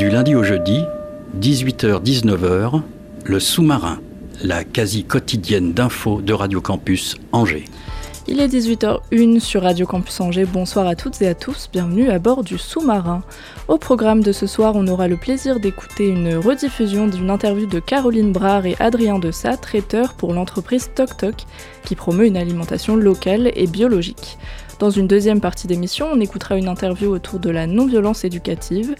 Du lundi au jeudi, 18h-19h, le sous-marin, la quasi quotidienne d'infos de Radio Campus Angers. Il est 18h01 sur Radio Campus Angers. Bonsoir à toutes et à tous. Bienvenue à bord du sous-marin. Au programme de ce soir, on aura le plaisir d'écouter une rediffusion d'une interview de Caroline Brard et Adrien Dessat, traiteurs pour l'entreprise Tok, qui promeut une alimentation locale et biologique. Dans une deuxième partie d'émission, on écoutera une interview autour de la non-violence éducative.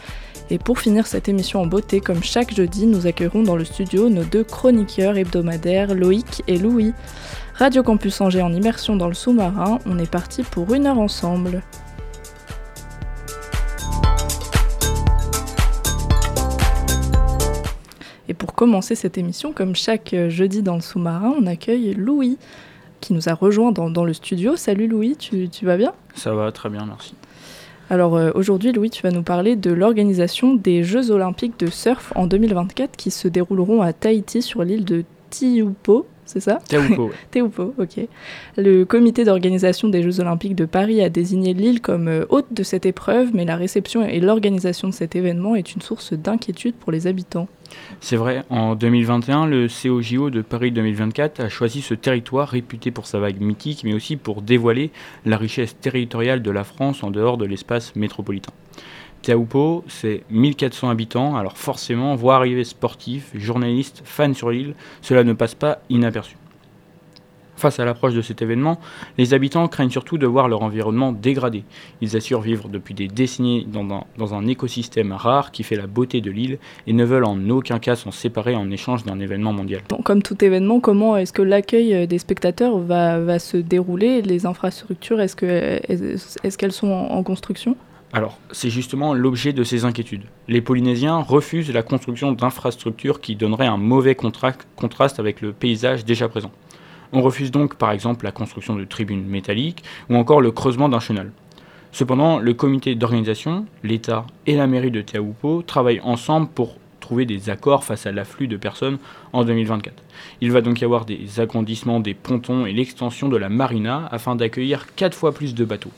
Et pour finir cette émission en beauté, comme chaque jeudi, nous accueillerons dans le studio nos deux chroniqueurs hebdomadaires, Loïc et Louis. Radio Campus Angers en immersion dans le sous-marin, on est parti pour une heure ensemble. Et pour commencer cette émission, comme chaque jeudi dans le sous-marin, on accueille Louis, qui nous a rejoint dans, le studio. Salut Louis, tu vas bien? Ça va très bien, merci. Alors euh, aujourd'hui, Louis, tu vas nous parler de l'organisation des Jeux Olympiques de surf en 2024 qui se dérouleront à Tahiti sur l'île de Tiupo, c'est ça? Taupo, ouais. Teupo, ok. Le comité d'organisation des Jeux Olympiques de Paris a désigné l'île comme euh, hôte de cette épreuve, mais la réception et l'organisation de cet événement est une source d'inquiétude pour les habitants. C'est vrai, en 2021, le COJO de Paris 2024 a choisi ce territoire réputé pour sa vague mythique, mais aussi pour dévoiler la richesse territoriale de la France en dehors de l'espace métropolitain. Taupo, c'est 1400 habitants, alors forcément, voir arriver sportifs, journalistes, fans sur l'île, cela ne passe pas inaperçu. Face à l'approche de cet événement, les habitants craignent surtout de voir leur environnement dégradé. Ils assurent vivre depuis des décennies dans un, dans un écosystème rare qui fait la beauté de l'île et ne veulent en aucun cas s'en séparer en échange d'un événement mondial. Bon, comme tout événement, comment est-ce que l'accueil euh, des spectateurs va, va se dérouler? Les infrastructures, est-ce que- est-ce est-ce qu'elles sont en, en construction? Alors, c'est justement l'objet de ces inquiétudes. Les Polynésiens refusent la construction d'infrastructures qui donneraient un mauvais contra- contraste avec le paysage déjà présent. On refuse donc par exemple la construction de tribunes métalliques ou encore le creusement d'un chenal. Cependant, le comité d'organisation, l'État et la mairie de Taupo travaillent ensemble pour trouver des accords face à l'afflux de personnes en 2024. Il va donc y avoir des agrandissements des pontons et l'extension de la marina afin d'accueillir 4 fois plus de bateaux.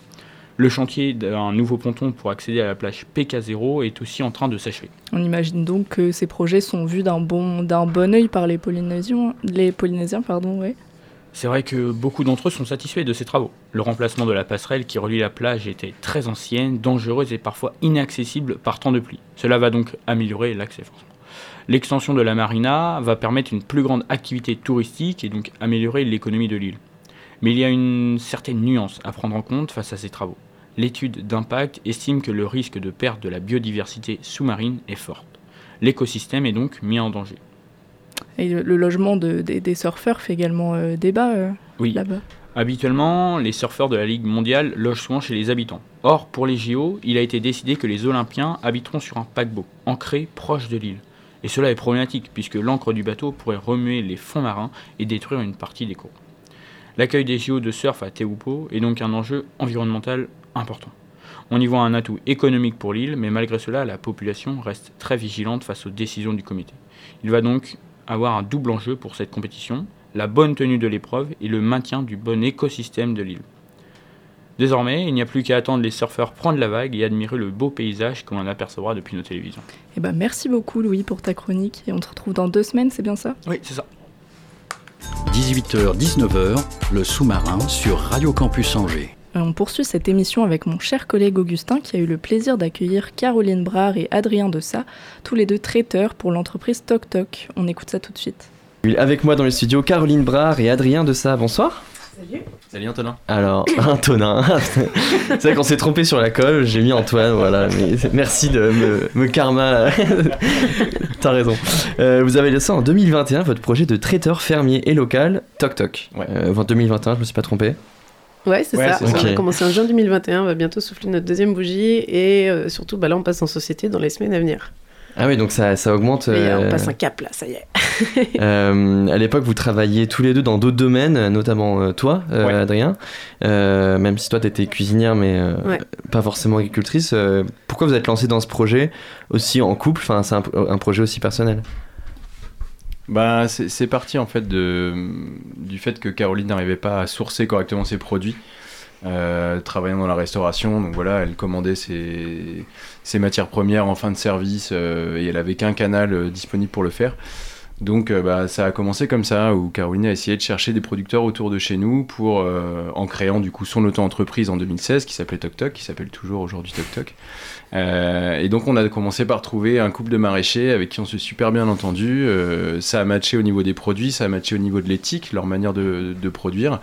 Le chantier d'un nouveau ponton pour accéder à la plage PK0 est aussi en train de s'achever. On imagine donc que ces projets sont vus d'un bon, d'un bon œil par les Polynésiens, pardon. C'est vrai que beaucoup d'entre eux sont satisfaits de ces travaux. Le remplacement de la passerelle qui relie la plage était très ancienne, dangereuse et parfois inaccessible par temps de pluie. Cela va donc améliorer l'accès forcément. L'extension de la marina va permettre une plus grande activité touristique et donc améliorer l'économie de l'île. Mais il y a une certaine nuance à prendre en compte face à ces travaux. L'étude d'impact estime que le risque de perte de la biodiversité sous-marine est fort. L'écosystème est donc mis en danger. Et le, le logement de- des, des surfeurs fait également euh, débat euh, Oui, là-bas. Habituellement, les surfeurs de la Ligue mondiale logent souvent chez les habitants. Or, pour les JO, il a été décidé que les Olympiens habiteront sur un paquebot, ancré proche de l'île. Et cela est problématique, puisque l'encre du bateau pourrait remuer les fonds marins et détruire une partie des cours. L'accueil des JO de surf à Teupo est donc un enjeu environnemental important. On y voit un atout économique pour l'île, mais malgré cela, la population reste très vigilante face aux décisions du comité. Il va donc avoir un double enjeu pour cette compétition, la bonne tenue de l'épreuve et le maintien du bon écosystème de l'île. Désormais, il n'y a plus qu'à attendre les surfeurs prendre la vague et admirer le beau paysage que l'on apercevra depuis nos télévisions. Eh ben, merci beaucoup Louis pour ta chronique et on te retrouve dans deux semaines, c'est bien ça? Oui, c'est ça. 18h-19h, le sous-marin sur Radio Campus Angers. Euh, On poursuit cette émission avec mon cher collègue Augustin qui a eu le plaisir d'accueillir Caroline Brard et Adrien Dessat, tous les deux traiteurs pour l'entreprise Tok Tok. On écoute ça tout de suite. Avec moi dans le studio, Caroline Brard et Adrien Dessat. Bonsoir. Salut Antonin. Alors, Antonin. c'est vrai qu'on s'est trompé sur la colle, j'ai mis Antoine, voilà. Mais merci de me, me karma. T'as raison. Euh, vous avez lancé en 2021 votre projet de traiteur fermier et local, Toc Toc. Ouais. Euh, enfin, 2021, je me suis pas trompé. Ouais, c'est Ouais, ça. On ça. a commencé en juin 2021, on va bientôt souffler notre deuxième bougie et euh, surtout, bah, là, on passe en société dans les semaines à venir. Ah oui, donc ça, ça augmente. Et euh, on passe un cap là, ça y est. euh, à l'époque, vous travailliez tous les deux dans d'autres domaines, notamment euh, toi, euh, Ouais. Adrien. Euh, même si toi, t'étais cuisinière, mais euh, Ouais. pas forcément agricultrice. euh, pourquoi vous êtes lancé dans ce projet aussi en couple? Enfin, c'est un, un projet aussi personnel. Bah, c'est parti en fait de, du fait que Caroline n'arrivait pas à sourcer correctement ses produits, euh, travaillant dans la restauration. Donc voilà, elle commandait ses, ses matières premières en fin de service euh, et elle avait qu'un canal euh, disponible pour le faire. Donc euh, bah, ça a commencé comme ça, où Caroline a essayé de chercher des producteurs autour de chez nous pour, euh, en créant du coup son auto-entreprise en 2016 qui s'appelait Toc Toc, qui s'appelle toujours aujourd'hui Toc Toc. Euh, et donc on a commencé par trouver un couple de maraîchers avec qui on s'est super bien entendu. Ça a matché au niveau des produits, ça a matché au niveau de l'éthique, leur manière de produire.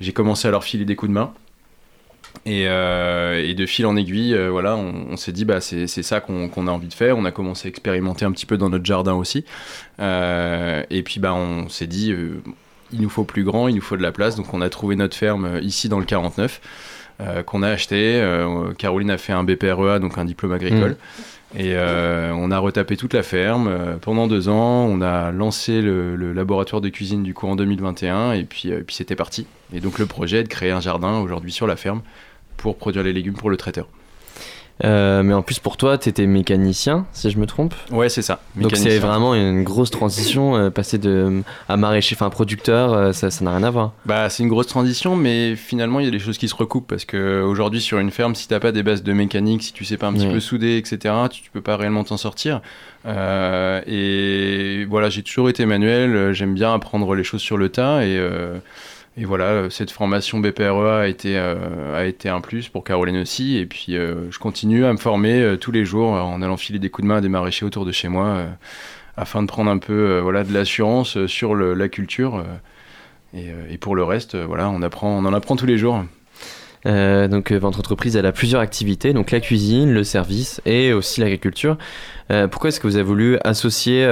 J'ai commencé à leur filer des coups de main. Et, euh, et de fil en aiguille, euh, voilà, on, s'est dit bah c'est ça qu'on a envie de faire. On a commencé à expérimenter un petit peu dans notre jardin aussi. Euh, et puis bah on s'est dit il nous faut plus grand, il nous faut de la place. Donc on a trouvé notre ferme ici dans le 49 euh, qu'on a acheté. Caroline a fait un BPREA, donc un diplôme agricole. Et euh, on a retapé toute la ferme euh, pendant deux ans. On a lancé le, laboratoire de cuisine du coup en 2021 et euh, puis c'était parti. Et donc le projet est de créer un jardin aujourd'hui sur la ferme pour produire les légumes pour le traiteur. Euh, mais en plus, pour toi, t'étais mécanicien, si je me trompe. Ouais, c'est ça. Donc c'est vraiment une grosse transition, euh, passer de à maraîcher, enfin producteur, euh, ça ça n'a rien à voir. Bah, c'est une grosse transition, mais finalement, il y a des choses qui se recoupent parce que aujourd'hui, sur une ferme, si t'as pas des bases de mécanique, si tu sais pas un petit peu souder, etc., tu, tu peux pas réellement t'en sortir. Euh, et voilà, j'ai toujours été manuel. euh, J'aime bien apprendre les choses sur le tas et euh, et voilà, euh, cette formation BPREA a été, euh, a été un plus pour Caroline aussi. Et puis, euh, je continue à me former tous les jours en allant filer des coups de main à des maraîchers autour de chez moi afin de prendre un peu de l'assurance sur la culture. et, pour le reste, on, en apprend tous les jours. Donc votre entreprise elle a plusieurs activités, donc la cuisine, le service et aussi l'agriculture. Pourquoi est-ce que vous avez voulu associer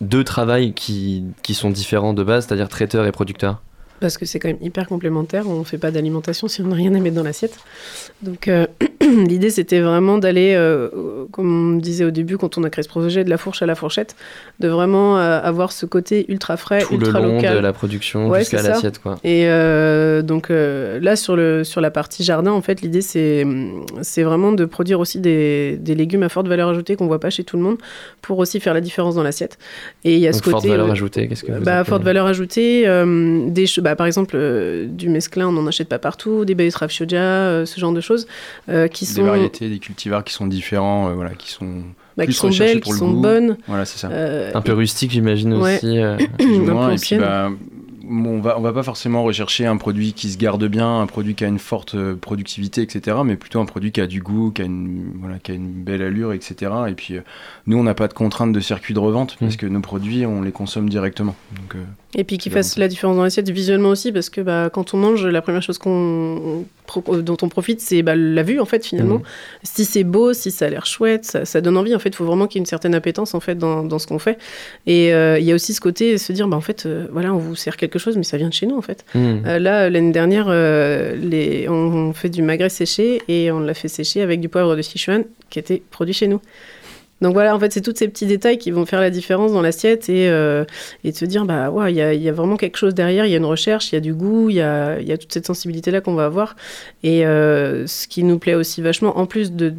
deux travails qui, qui sont différents de base, c'est-à-dire traiteur et producteur? Parce que c'est quand même hyper complémentaire. On ne fait pas d'alimentation si on n'a rien à mettre dans l'assiette. Donc euh, l'idée, c'était vraiment d'aller, euh, comme on disait au début quand on a créé ce projet, de la fourche à la fourchette, de vraiment euh, avoir ce côté ultra frais, Tout le ultra long local. de la production Ouais, jusqu'à l'assiette quoi. Et donc là, sur, le, sur la partie jardin, en fait, l'idée, c'est, c'est vraiment de produire aussi des, des légumes à forte valeur ajoutée qu'on voit pas chez tout le monde pour aussi faire la différence dans l'assiette. Et il y a Donc ce côté. forte valeur ajoutée, qu'est-ce que vous bah, forte valeur ajoutée, des, che- bah, par exemple euh, du mesclin, on n'en achète pas partout, des bayeux raffiodia, euh, ce genre de choses euh, qui Des sont, variétés, des cultivars qui sont différents, euh, voilà, qui sont bah, qui plus sont recherchés belles, pour qui sont goût. bonne. Voilà, c'est ça. euh, Un peu rustique j'imagine Ouais. aussi. euh. un peu ancienne. bah, bon, on va, on va pas forcément rechercher un produit qui se garde bien, un produit qui a une forte euh, productivité, etc. Mais plutôt un produit qui a du goût, qui a une, voilà, qui a une belle allure, etc. Et puis, euh, nous, on n'a pas de contrainte de circuit de revente parce Mm. que nos produits, on les consomme directement. Donc, euh, Et puis qui C'est fasse la différence dans l'assiette visuellement aussi, parce que bah, quand on mange, la première chose qu'on, dont on profite, c'est bah, la vue en fait finalement. Mhm. Si c'est beau, si ça a l'air chouette, ça, ça donne envie. En fait, il faut vraiment qu'il y ait une certaine appétence en fait dans, dans ce qu'on fait. Et euh, il y a aussi ce côté se dire, bah en fait, euh, voilà, on vous sert quelque chose, mais ça vient de chez nous en fait. Euh, là, l'année dernière, euh, les, on, on fait du magret séché et on l'a fait sécher avec du poivre de Sichuan qui était produit chez nous. Donc voilà, en fait, c'est tous ces petits détails qui vont faire la différence dans l'assiette et, euh, de se dire, bah ouais, il y a, vraiment quelque chose derrière, il y a une recherche, il y a du goût, il y a, toute cette sensibilité-là qu'on va avoir. Et euh, ce qui nous plaît aussi vachement, en plus de,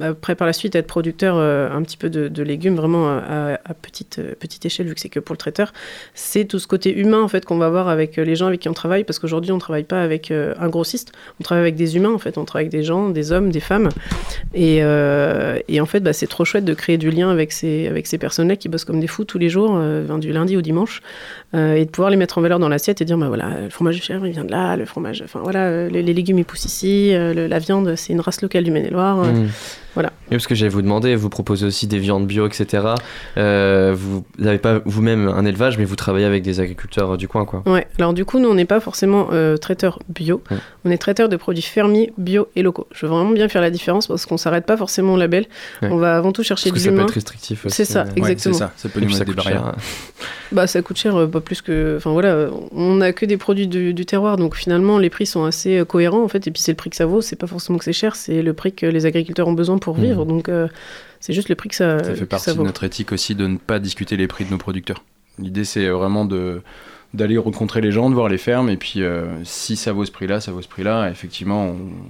après par la suite être producteur euh, un petit peu de, légumes vraiment à, petite, petite échelle, vu que c'est que pour le traiteur, c'est tout ce côté humain en fait qu'on va avoir avec les gens avec qui on travaille, parce qu'aujourd'hui on travaille pas avec euh, un grossiste, on travaille avec des humains en fait, on travaille avec des gens, des hommes, des femmes, et, et en fait bah, c'est trop chouette de créer du lien avec ces, avec ces personnes-là qui bossent comme des fous tous les jours, euh, du lundi au dimanche, euh, et de pouvoir les mettre en valeur dans l'assiette et dire bah voilà, le fromage chèvre il vient de là, le fromage, enfin voilà, euh, les, les légumes ils poussent ici, le- la viande c'est une race locale du Maine-et-Loire. Hmm. voilà. Oui, parce que j'allais vous demander, vous proposez aussi des viandes bio, etc. Euh, vous n'avez pas vous-même un élevage, mais vous travaillez avec des agriculteurs du coin, quoi. Ouais, alors du coup, nous, on n'est pas forcément euh, traiteur bio, Ouais. on est traiteur de produits fermiers, bio et locaux. Je veux vraiment bien faire la différence parce qu'on s'arrête pas forcément au label. Ouais. On va avant tout chercher Parce que de ça peut l'humain. être restrictif aussi. C'est ça, ouais, Exactement. c'est ça. Ça peut nous mettre des coûte cher. barrières. Bah, ça coûte cher, euh, pas plus que. Enfin voilà, on n'a que des produits du, du terroir, donc finalement, les prix sont assez euh, cohérents en fait. Et puis c'est le prix que ça vaut, c'est pas forcément que c'est cher, c'est le prix que les agriculteurs ont besoin pour Mhm. vivre. Donc euh, c'est juste le prix que ça, Ça fait partie de vaut. notre éthique aussi de ne pas discuter les prix de nos producteurs. L'idée, c'est vraiment de d'aller rencontrer les gens, de voir les fermes, et puis euh, si ça vaut ce prix-là, ça vaut ce prix-là. Effectivement,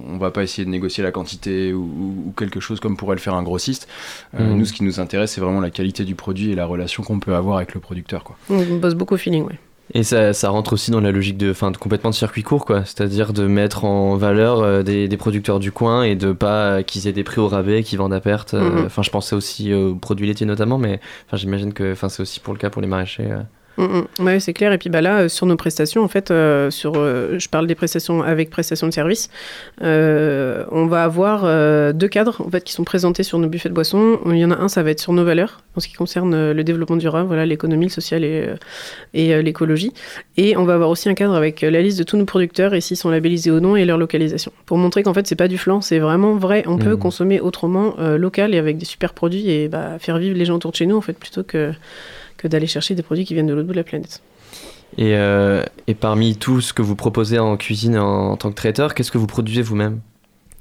on, on va pas essayer de négocier la quantité ou, ou- ou quelque chose comme pourrait le faire un grossiste. Euh, Mhm. Nous, ce qui nous intéresse, c'est vraiment la qualité du produit et la relation qu'on peut avoir avec le producteur. Quoi. On bosse beaucoup au feeling, ouais. Et ça, ça rentre aussi dans la logique de, fin, de complètement de circuit court, quoi. C'est-à-dire de mettre en valeur euh, des, des producteurs du coin et de pas qu'ils aient des prix au rabais, qu'ils vendent à perte. euh, Mhm. Enfin, je pensais aussi aux produits laitiers notamment, mais enfin, j'imagine que enfin, c'est aussi pour le cas pour les maraîchers. Euh. Mm. Ouais, c'est clair. Et puis bah là, euh, sur nos prestations, en fait, euh, sur, euh, je parle des prestations avec prestations de service. euh, on va avoir euh, deux cadres en fait qui sont présentés sur nos buffets de boissons. Il y en a un, ça va être sur nos valeurs en ce qui concerne le développement durable, voilà, l'économie, le social et, euh, et euh, l'écologie. Et on va avoir aussi un cadre avec la liste de tous nos producteurs et s'ils sont labellisés ou non et leur localisation. Pour montrer qu'en fait, c'est pas du flan, c'est vraiment vrai. On peut Mhm. consommer autrement, euh, local et avec des super produits et bah, faire vivre les gens autour de chez nous en fait plutôt que que d'aller chercher des produits qui viennent de l'autre bout de la planète. Et, euh, parmi tout ce que vous proposez en cuisine en tant que traiteur, qu'est-ce que vous produisez vous-même?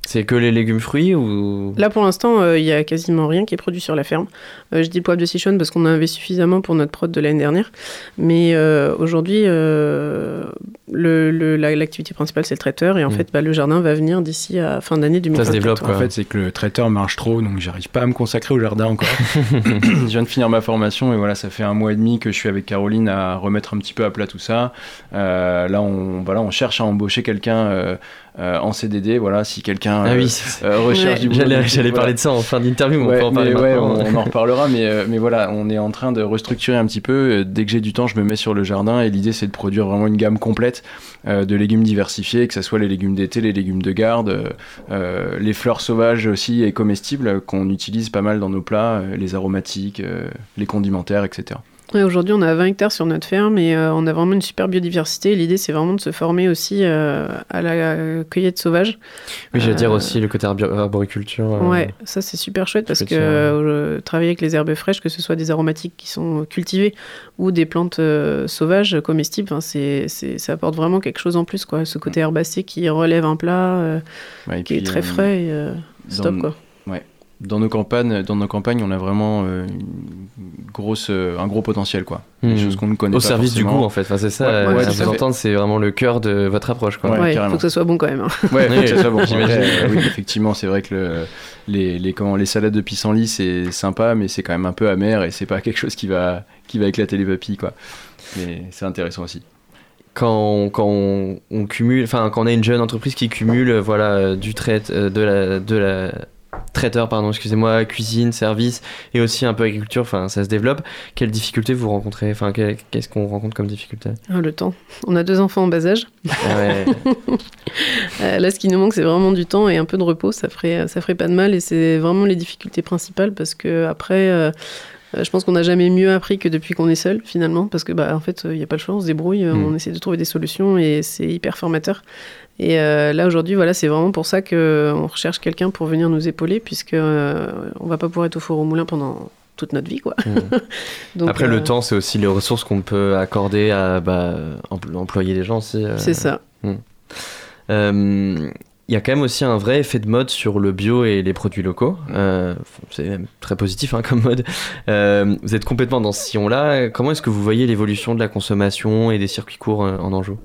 C'est que les légumes fruits ou? Là, pour l'instant, euh, il y a quasiment rien qui est produit sur la ferme. Euh, je dis poivre de Sichuan parce qu'on en avait suffisamment pour notre prod de l'année dernière. Mais euh, aujourd'hui, euh, le- le- la- l'activité principale, c'est le traiteur. Et en Mm. fait, bah, le jardin va venir d'ici à fin d'année 2024. Ça se développe, En quoi. fait, c'est que le traiteur marche trop, donc j'arrive pas à me consacrer au jardin encore. je viens de finir ma formation et voilà, ça fait un mois et demi que je suis avec Caroline à remettre un petit peu à plat tout ça. Euh, là, on, voilà, on cherche à embaucher quelqu'un euh, en CDD. Voilà, si quelqu'un Ah euh, oui, euh, recherche Ouais. du boulot. j'allais parler de ça en fin d'interview, Ouais, on ouais, on, on en reparlera, mais, mais voilà, on est en train de restructurer un petit peu. Dès que j'ai du temps, je me mets sur le jardin et l'idée c'est de produire vraiment une gamme complète de légumes diversifiés, que ce soit les légumes d'été, les légumes de garde, les fleurs sauvages aussi et comestibles qu'on utilise pas mal dans nos plats, les aromatiques, les condimentaires, etc. Ouais, Aujourd'hui, on a 20 hectares sur notre ferme et euh, on a vraiment une super biodiversité. L'idée, c'est vraiment de se former aussi euh, à la cueillette sauvage. Oui, j'allais dire Euh, aussi le côté arboriculture. euh, Ouais, ça c'est super chouette parce que travailler avec les herbes fraîches, que ce soit des aromatiques qui sont cultivées ou des plantes sauvages comestibles, c'est, ça apporte vraiment quelque chose en plus, quoi. Ce côté herbacé qui relève un plat, Ouais, qui est très frais, et, euh, c'est dans- top, quoi. Dans nos campagnes, dans nos campagnes, on a vraiment euh, une grosse, euh, un gros potentiel, quoi. Des Hmm. choses qu'on ne connaît Au pas service du forcément. goût en fait, enfin, c'est ça, Ouais, euh, ouais, vous entendre, c'est vraiment le cœur de votre approche. Quoi. Ouais, faut que ça soit bon quand même. hein. Ouais, faut Oui, que ça soit bon. euh, oui, effectivement, c'est vrai que le- les, les, comment, les salades de pissenlit, c'est sympa, mais c'est quand même un peu amer et c'est pas quelque chose qui va, qui va éclater les papilles, quoi. Mais c'est intéressant aussi. quand on, quand on, on cumule, enfin quand on a une jeune entreprise qui cumule, voilà, du trait, euh, de la, de la traiteur, pardon, excusez-moi, cuisine, service et aussi un peu agriculture, enfin ça se développe. Quelles difficultés vous rencontrez Enfin qu'est-ce qu'on rencontre comme difficulté? Ah, le temps. On a deux enfants en bas âge. Ah ouais. Euh, là, ce qui nous manque, c'est vraiment du temps et un peu de repos. Ça ferait, ça ferait pas de mal et c'est vraiment les difficultés principales parce que après, euh, je pense qu'on n'a jamais mieux appris que depuis qu'on est seul finalement parce que bah en fait, il n'y a pas le choix, on se débrouille, euh, Mm. on essaie de trouver des solutions et c'est hyper formateur. Et euh, là aujourd'hui, voilà, c'est vraiment pour ça que on recherche quelqu'un pour venir nous épauler puisque euh, on va pas pouvoir être au four au moulin pendant toute notre vie, quoi. Mm. Donc, Après euh, le temps, c'est aussi les ressources qu'on peut accorder à bah, empl- employer les gens aussi. euh. c'est ça. Euh, Il y a quand même aussi un vrai effet de mode sur le bio et les produits locaux. Euh, c'est très positif hein, comme mode. Euh, vous êtes complètement dans ce sillon-là. Comment est-ce que vous voyez l'évolution de la consommation et des circuits courts euh, en Anjou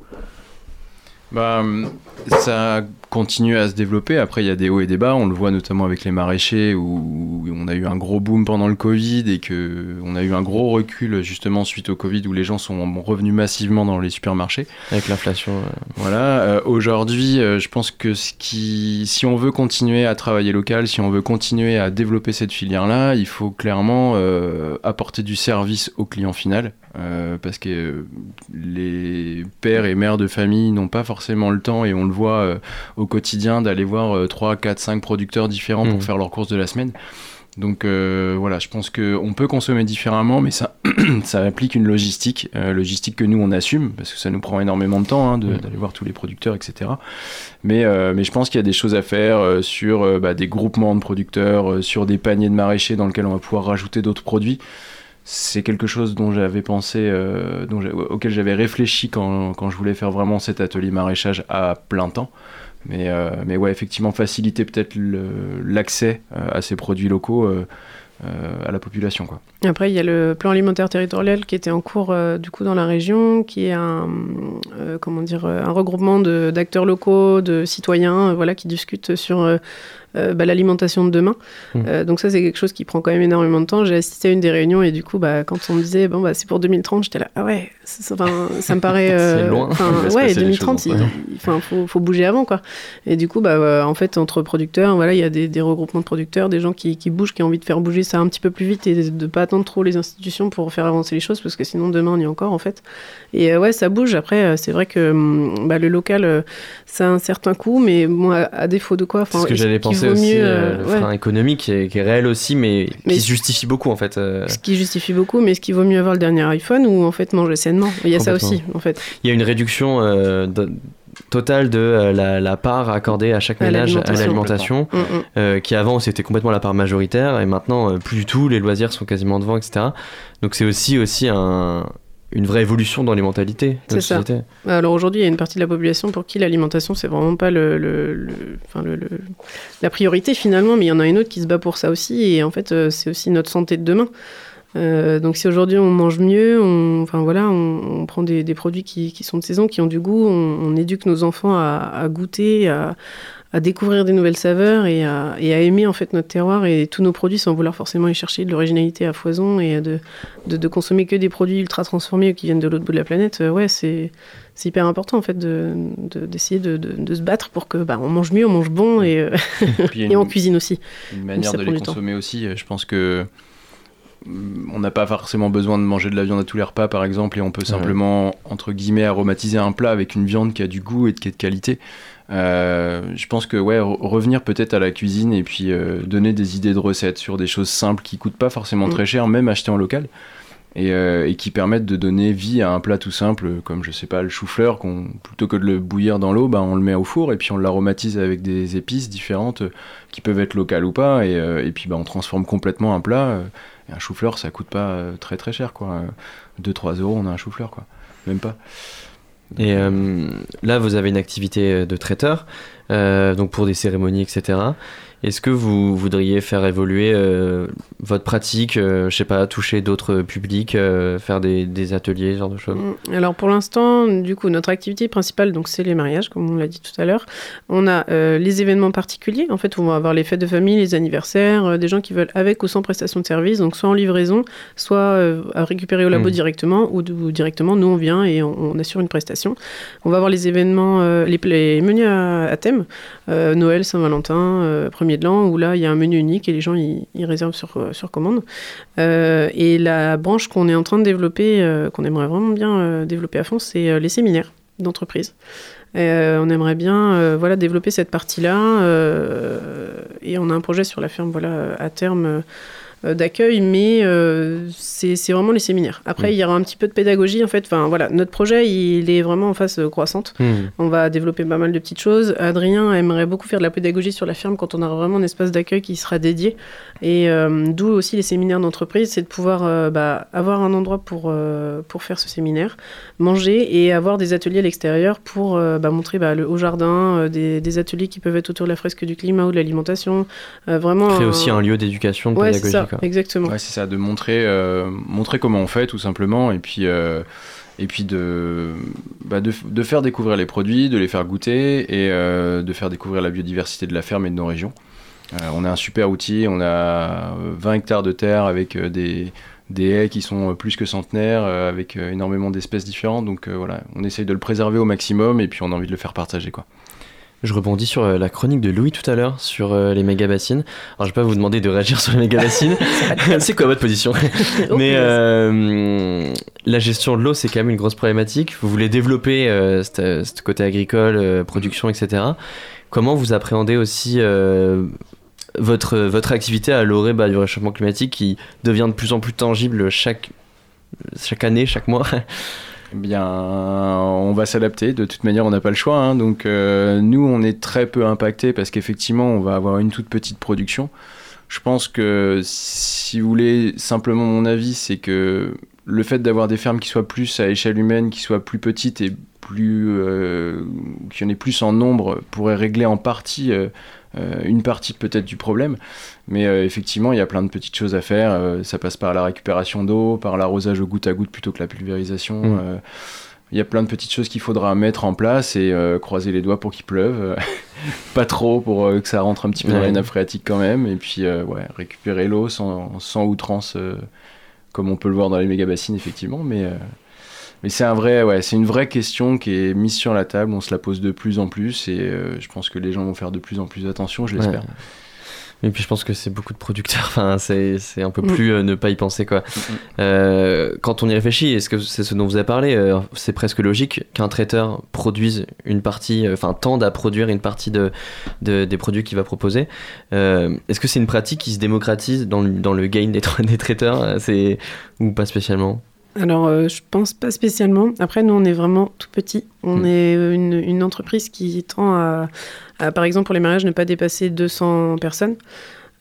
Bah, ça continue à se développer. Après, il y a des hauts et des bas. On le voit notamment avec les maraîchers où on a eu un gros boom pendant le Covid et que on a eu un gros recul justement suite au Covid où les gens sont revenus massivement dans les supermarchés. avec l'inflation euh. Voilà. euh, Aujourd'hui, euh, je pense que ce qui, si on veut continuer à travailler local, si on veut continuer à développer cette filière-là, il faut clairement euh, apporter du service au client final. euh, parce que euh, les pères et mères de famille n'ont pas forcément le temps et on le voit euh, au quotidien d'aller voir euh, 3, 4, 5 producteurs différents Mhm. pour faire leurs courses de la semaine. Donc euh, voilà, je pense qu'on peut consommer différemment, mais ça, ça implique une logistique, euh, logistique que nous on assume, parce que ça nous prend énormément de temps hein, Mhm. d'aller voir tous les producteurs, etc. Mais, euh, mais je pense qu'il y a des choses à faire sur bah, des groupements de producteurs, sur des paniers de maraîchers dans lesquels on va pouvoir rajouter d'autres produits. C'est quelque chose dont j'avais pensé, dont auquel j'avais réfléchi quand, quand je voulais faire vraiment cet atelier maraîchage à plein temps. Mais, euh, mais ouais, effectivement, faciliter peut-être l'accès euh, à ces produits locaux euh, à la population. Quoi. Après, il y a le plan alimentaire territorial qui était en cours du coup dans la région, qui est un, comment dire, un regroupement d'acteurs locaux, de citoyens, voilà, qui discutent sur euh, euh, bah, l'alimentation de demain. Mhm. Euh, donc ça, c'est quelque chose qui prend quand même énormément de temps. J'ai assisté à une des réunions et du coup, bah, quand on me disait bon bah c'est pour 2030, j'étais là ah ouais, enfin, ça me paraît C'est loin. ouais, passer des 2030, choses, il, faut, faut bouger avant quoi. Et du coup, bah, euh, en fait, entre producteurs, voilà, il y a des, des regroupements de producteurs, des gens qui, qui bougent, qui ont envie de faire bouger ça un petit peu plus vite et de pas attendre trop les institutions pour faire avancer les choses, parce que sinon demain on y est encore en fait. Et euh, ouais, ça bouge. Après, euh, c'est vrai que hum, bah, le local, euh, ça a un certain coût, mais bon, à, à défaut de quoi, C'est ce que j'allais penser vaut aussi, mieux, euh, euh, le ouais. frein économique qui est, qui est réel aussi, mais, Mais- qui se justifie beaucoup en fait. euh. Ce qui justifie beaucoup, mais est-ce qu'il vaut mieux avoir le dernier iPhone ou en fait manger sainement Il y a ça aussi, en fait. Il y a une réduction de- totale de euh, la, la part accordée à chaque À ménage à l'alimentation. Mm, mm. euh, qui avant c'était complètement la part majoritaire, et maintenant euh, plus du tout, les loisirs sont quasiment devant, etc. Donc c'est aussi, aussi un, une vraie évolution dans les mentalités de C'est la ça. société. Alors aujourd'hui, il y a une partie de la population pour qui l'alimentation, c'est vraiment pas le, le- le- enfin, le- la priorité finalement, mais il y en a une autre qui se bat pour ça aussi, et en fait, euh, c'est aussi notre santé de demain. Euh, donc si aujourd'hui on mange mieux, on, enfin voilà, on, on prend des, des produits qui, qui sont de saison, qui ont du goût, on, on éduque nos enfants à, à goûter, à, à découvrir des nouvelles saveurs et à, et à aimer en fait notre terroir et tous nos produits sans vouloir forcément y chercher de l'originalité à foison et de, de, de consommer que des produits ultra transformés qui viennent de l'autre bout de la planète. Euh, ouais, c'est c'est hyper important en fait de de- d'essayer de, de, de se battre pour que bah, on mange mieux, on mange bon et, euh, et on cuisine aussi. une manière de les consommer aussi. Je pense que mm, on n'a pas forcément besoin de manger de la viande à tous les repas, par exemple, et on peut simplement, entre guillemets, aromatiser un plat avec une viande qui a du goût et qui est de qualité. Euh, je pense que ouais, re- revenir peut-être à la cuisine et puis euh, donner des idées de recettes sur des choses simples qui coûtent pas forcément Mm. très cher, même achetées en local. Et, euh, et qui permettent de donner vie à un plat tout simple, comme je sais pas, le chou-fleur, qu'on plutôt que de le bouillir dans l'eau, bah, on le met au four et puis on l'aromatise avec des épices différentes euh, qui peuvent être locales ou pas, et, euh, et puis bah, on transforme complètement un plat. et un chou-fleur, ça coûte pas très très cher, quoi. 2-3 euros, on a un chou-fleur, quoi. Même pas. Et euh, là, vous avez une activité de traiteur, euh, donc pour des cérémonies, etc. Est-ce que vous voudriez faire évoluer euh, votre pratique, euh, je sais pas, toucher d'autres publics, euh, faire des, des ateliers, ce genre de choses? Mm. Alors pour l'instant, du coup, notre activité principale, donc c'est les mariages, comme on l'a dit tout à l'heure. On a les événements particuliers. En fait, on va avoir les fêtes de famille, les anniversaires, des gens qui veulent avec ou sans prestation de service, donc soit en livraison, soit à récupérer au labo Mhm. directement, ou, ou directement, nous on vient et on, on assure une prestation. On va avoir les événements, les, les menus à, à thème, Noël, Saint-Valentin, de l'an, où là il y a un menu unique et les gens ils, réservent sur, euh, sur commande. Euh, et la branche qu'on est en train de développer, euh, qu'on aimerait vraiment bien développer à fond, c'est les séminaires d'entreprise. On aimerait bien voilà, développer cette partie-là. et on a un projet sur la ferme voilà, à terme d'accueil, mais euh, c'est vraiment les séminaires. Après, Mm. il y aura un petit peu de pédagogie. En fait, enfin, voilà, notre projet, il est vraiment en phase euh, croissante. Hmm. On va développer pas mal de petites choses. Adrien aimerait beaucoup faire de la pédagogie sur la ferme quand on aura vraiment un espace d'accueil qui sera dédié. Et euh, d'où aussi les séminaires d'entreprise, c'est de pouvoir euh, bah, avoir un endroit pour, euh, pour faire ce séminaire, manger et avoir des ateliers à l'extérieur pour euh, bah, montrer bah, le haut jardin, euh, des, des ateliers qui peuvent être autour de la fresque du climat ou de l'alimentation. Euh, vraiment Créer un- aussi un lieu d'éducation, de Ouais, c'est pédagogie. ça, quoi. exactement. Ouais, c'est ça, de montrer, euh, montrer comment on fait tout simplement, et puis, euh, et puis de, bah, de, de faire découvrir les produits, de les faire goûter, et euh, de faire découvrir la biodiversité de la ferme et de nos régions. Euh, on a un super outil, on a euh, 20 hectares de terre avec euh, des, des haies qui sont plus que centenaires, euh, avec euh, énormément d'espèces différentes, donc euh, voilà, on essaye de le préserver au maximum, et puis on a envie de le faire partager. Quoi. Je rebondis sur euh, la chronique de Louis tout à l'heure sur euh, les méga bassines. Alors, je vais pas vous demander de réagir sur les méga bassines. c'est quoi votre position? Mais euh, la gestion de l'eau, c'est quand même une grosse problématique. Vous voulez développer euh, ce côté agricole, euh, production, etc. Comment vous appréhendez aussi votre, votre activité à l'orée bah, du réchauffement climatique qui devient de plus en plus tangible chaque, chaque année, chaque mois? Eh bien, on va s'adapter. De toute manière, on n'a pas le choix. hein. Donc, euh, nous, on est très peu impacté parce qu'effectivement, on va avoir une toute petite production. Je pense que, si vous voulez, simplement mon avis, c'est que le fait d'avoir des fermes qui soient plus à échelle humaine, qui soient plus petites et plus, euh, qu'il y en ait plus en nombre, pourrait régler en partie euh, une partie peut-être du problème. Mais euh, effectivement, il y a plein de petites choses à faire. Euh, ça passe par la récupération d'eau, par l'arrosage au goutte à goutte plutôt que la pulvérisation. Mm. Euh, il y a plein de petites choses qu'il faudra mettre en place et croiser les doigts pour qu'il pleuve. pas trop pour que ça rentre un petit peu dans Ouais. les nappes phréatiques quand même. Et puis ouais, récupérer l'eau sans, sans outrance, comme on peut le voir dans les méga bassines effectivement. Mais, mais c'est un vrai, ouais, c'est une vraie question qui est mise sur la table. On se la pose de plus en plus et je pense que les gens vont faire de plus en plus attention. Je l'espère. Ouais. Et puis je pense que c'est beaucoup de producteurs, enfin c'est un peu Mm. plus euh, ne pas y penser quoi. Euh, quand on y réfléchit, est-ce que c'est ce dont vous avez parlé euh, C'est presque logique qu'un traiteur produise une partie, enfin tende à produire une partie de, de- des produits qu'il va proposer. Est-ce que c'est une pratique qui se démocratise dans le, dans le gain des, tra- des traiteurs c'est ou pas spécialement? Alors, euh, je pense pas spécialement. Après, nous, on est vraiment tout petit. On Mm. est une, une entreprise qui tend à, par exemple, pour les mariages, ne pas dépasser 200 personnes.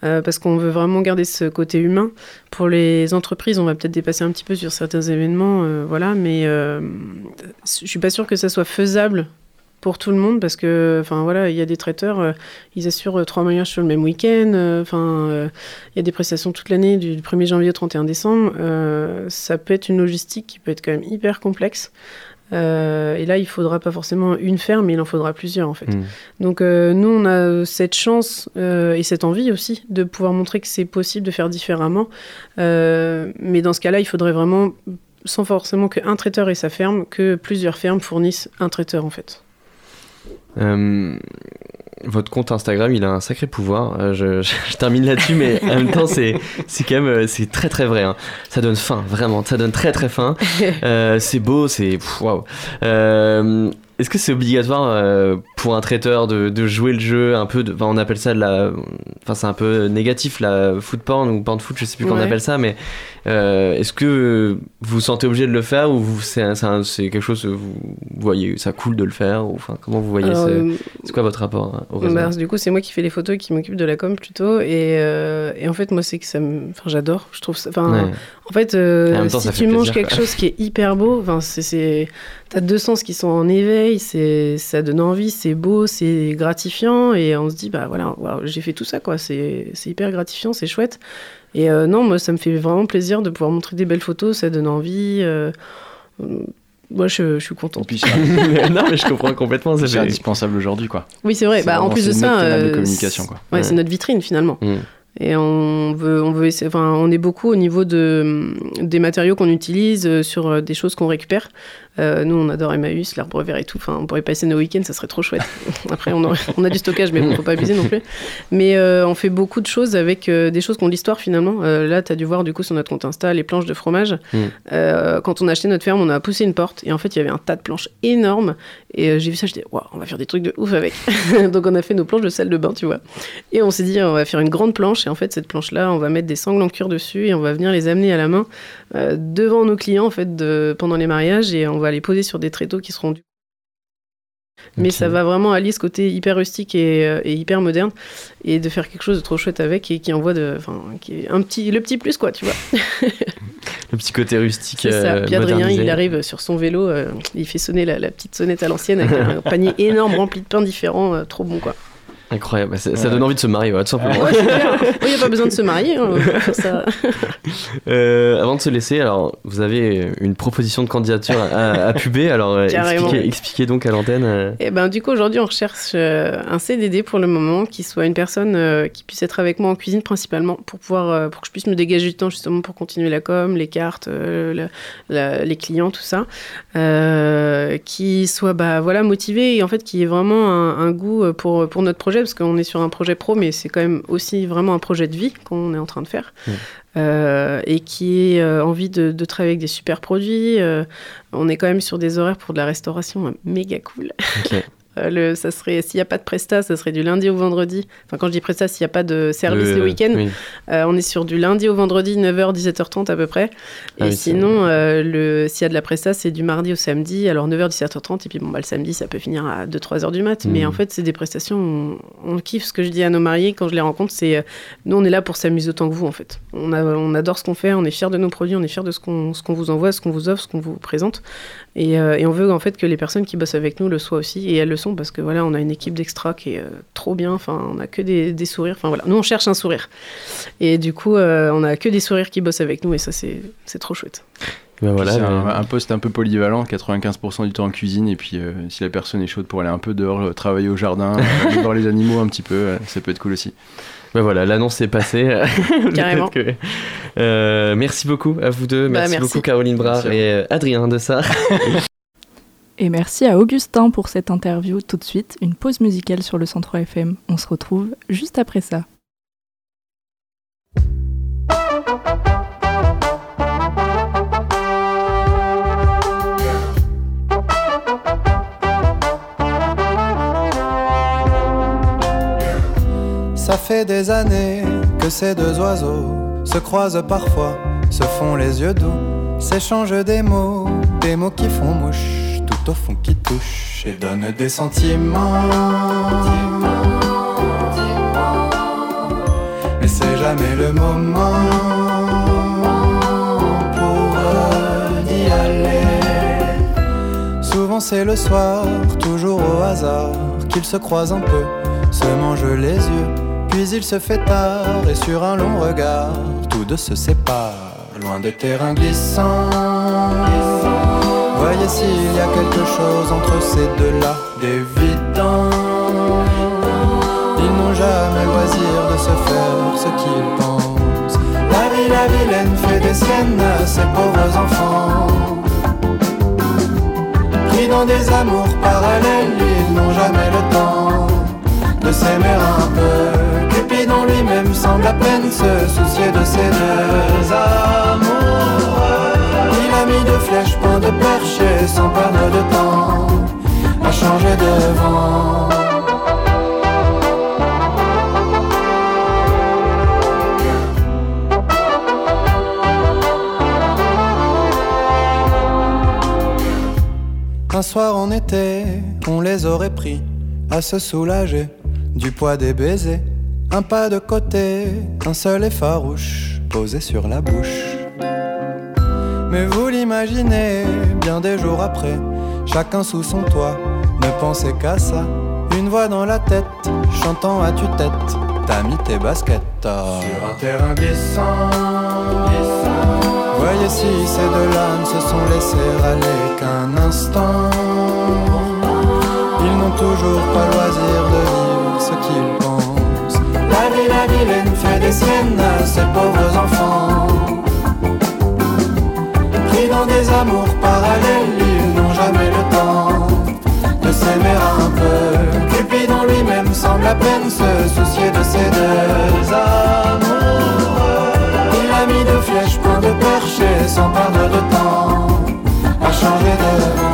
euh, parce qu'on veut vraiment garder ce côté humain. Pour les entreprises, on va peut-être dépasser un petit peu sur certains événements, euh, voilà, mais euh, je suis pas sûre que ça soit faisable pour tout le monde parce que, enfin voilà, il y a des traiteurs, euh, ils assurent euh, trois mariages sur le même week-end, euh, enfin, euh, il y a des prestations toute l'année, du 1er janvier au 31 décembre. euh, ça peut être une logistique qui peut être quand même hyper complexe. Euh, et là, il faudra pas forcément une ferme, mais il en faudra plusieurs en fait. Mm. Donc euh, nous, on a cette chance euh, et cette envie aussi de pouvoir montrer que c'est possible de faire différemment. Euh, mais dans ce cas-là, il faudrait vraiment, sans forcément qu'un traiteur ait sa ferme, que plusieurs fermes fournissent un traiteur en fait. Euh, votre compte Instagram, il a un sacré pouvoir. Euh, je, termine là-dessus, mais en même temps, c'est c'est quand même euh, très très vrai. hein. Ça donne faim, vraiment. Ça donne très très faim. C'est beau, c'est waouh. Est-ce que c'est obligatoire euh, pour un traiteur de, de jouer le jeu un peu de, enfin, on appelle ça de la, enfin c'est un peu négatif la foot porn ou porn foot, je sais plus comment on Ouais. appelle ça, mais euh, est-ce que vous vous sentez obligé de le faire ou c'est quelque chose que vous voyez ça cool de le faire ou enfin comment vous voyez euh, c'est quoi votre rapport hein, au Bah, du coup, c'est moi qui fais les photos et qui m'occupe de la com plutôt. Et, euh, et en fait, moi, c'est que ça me. Enfin, j'adore. Je trouve ça. Enfin, Ouais. En fait, euh, en temps, si tu manges plaisir, quelque quoi. chose qui est hyper beau, enfin, c'est- c'est. T'as deux sens qui sont en éveil, c'est, ça donne envie, c'est beau, c'est gratifiant, et on se dit, bah voilà, j'ai fait tout ça, quoi, c'est, c'est hyper gratifiant, c'est chouette. Et euh, non, moi, ça me fait vraiment plaisir de pouvoir montrer des belles photos, ça donne envie. euh, euh, moi, je, je suis contente. puis non mais je comprends complètement c'est indispensable aujourd'hui quoi. Oui, c'est vrai, bah, en plus de c'est ça. notre canal de communication, c'est- quoi. Ouais, Ouais. c'est notre vitrine finalement. Mm. Et on veut, on veut, essayer- enfin, on est beaucoup au niveau de des matériaux qu'on utilise euh, sur euh, des choses qu'on récupère. Euh, nous, on adore Emmaüs, l'arbre vert et tout. Enfin, on pourrait passer nos week-ends, ça serait trop chouette. Après, on, aurait- on a du stockage, mais bon, faut pas abuser non plus. Mais euh, on fait beaucoup de choses avec euh, des choses qui ont de l'histoire finalement. Là, tu as dû voir du coup sur notre compte Insta les planches de fromage. Mm. Quand on a acheté notre ferme, on a poussé une porte et en fait, il y avait un tas de planches énormes. Et j'ai vu ça, je dis, waouh, on va faire des trucs de ouf avec. Donc, on a fait nos planches de salle de bain, tu vois. Et on s'est dit, on va faire une grande planche. Et en fait, cette planche-là, on va mettre des sangles en cuir dessus et on va venir les amener à la main devant nos clients, en fait, de, pendant les mariages. Et on va les poser sur des tréteaux qui seront du. Mais ça va vraiment allier ce côté hyper rustique et, euh, et hyper moderne et de faire quelque chose de trop chouette avec et qui envoie de, enfin, qui est un petit, le petit plus quoi, tu vois. le petit côté rustique C'est ça. euh, Puis Adrien, il arrive sur son vélo, euh, il fait sonner la, la petite sonnette à l'ancienne avec un panier énorme rempli de pains différents, euh, trop bon quoi. Incroyable ça, donne envie de se marier ouais, tout simplement Ouais. Il n'y a pas besoin de se marier. hein, ça. Euh, avant de se laisser, alors vous avez une proposition de candidature à, à puber, alors euh, expliquez, expliquez donc à l'antenne. euh. Et ben du coup aujourd'hui on recherche un CDD pour le moment qui soit une personne qui puisse être avec moi en cuisine principalement pour pouvoir pour que je puisse me dégager du temps justement pour continuer la com, les cartes, la- la- les clients tout ça, euh, qui soit bah voilà motivé et en fait qui ait vraiment un, un goût pour pour notre projet parce qu'on est sur un projet pro mais c'est quand même aussi vraiment un projet de vie qu'on est en train de faire. Euh, et qui ait euh, envie de, de travailler avec des super produits. euh, on est quand même sur des horaires pour de la restauration euh, méga cool. Euh, le, ça serait, s'il n'y a pas de presta, ça serait du lundi au vendredi. Enfin, quand je dis presta, s'il n'y a pas de service le, week-end, oui. euh, on est sur du lundi au vendredi, 9h, 17h30 à peu près. Ah et oui, sinon, euh, le, s'il y a de la presta, c'est du mardi au samedi, alors 9h, 17h30. Et puis bon, bah, le samedi, ça peut finir à 2-3h du mat. Mais Mhm. en fait, c'est des prestations, on, on kiffe. Ce que je dis à nos mariés quand je les rencontre, c'est euh, nous, on est là pour s'amuser autant que vous, en fait. On, a, on adore ce qu'on fait, on est fiers de nos produits, on est fiers de ce qu'on, vous envoie, ce qu'on vous offre, ce qu'on vous présente. Et, et on veut en fait que les personnes qui bossent avec nous le soient aussi. Et elles le sont parce que voilà, on a une équipe d'extra qui est euh, trop bien. Enfin, on a que des, des sourires. Enfin voilà, nous on cherche un sourire. Et du coup, euh, on a que des sourires qui bossent avec nous et ça c'est, c'est trop chouette. Ben voilà, c'est un, un poste un peu polyvalent, 95% du temps en cuisine, et puis euh, si la personne est chaude pour aller un peu dehors, euh, travailler au jardin, euh, voir les animaux un petit peu, euh, ça peut être cool aussi. Ben voilà, l'annonce est passée. Carrément. Que- Euh, merci beaucoup à vous deux. Bah, Merci, merci. beaucoup Caroline Brard et euh, Adrien de ça. Et merci à Augustin pour cette interview. Tout de suite, une pause musicale sur le 103 FM. On se retrouve juste après ça. Ça fait des années que ces deux oiseaux se croisent parfois, se font les yeux doux, s'échangent des mots, des mots qui font mouche, au fond qui touchent et donnent des sentiments. Mais c'est jamais le moment pour d'y aller. Souvent c'est le soir, toujours au hasard, qu'ils se croisent un peu, se mangent les yeux, puis il se fait tard et sur un long regard, tous deux se séparent, loin des terrains glissants. Voyez s'il y a quelque chose entre ces deux-là d'évident. Ils n'ont jamais loisir de se faire ce qu'ils pensent. La vie, la vilaine fait des siennes à ses pauvres enfants. Pris dans des amours parallèles, ils n'ont jamais le temps de s'aimer un peu. Cupidon lui-même semble à peine se soucier de ces deux amoureux. Mis de flèches, point de perche sans perdre de temps à changer de vent. Un soir en été, on les aurait pris à se soulager du poids des baisers. Un pas de côté, un seul et farouche posé sur la bouche. L'imaginez, bien des jours après, chacun sous son toit, ne pensez qu'à ça. Une voix dans la tête, chantant à tue-tête, t'as mis tes baskets sur un terrain glissant. Voyez si ces deux-là ne se sont laissés aller qu'un instant. Ils n'ont toujours pas loisir de vivre ce qu'ils pensent. La vie, la vilaine fait des siennes à ses pauvres enfants. Des amours parallèles, ils n'ont jamais le temps de s'aimer un peu. Cupidon lui-même semble à peine se soucier de ces deux amoureux. Il a mis de flèches, point de perche sans perdre de temps à changer de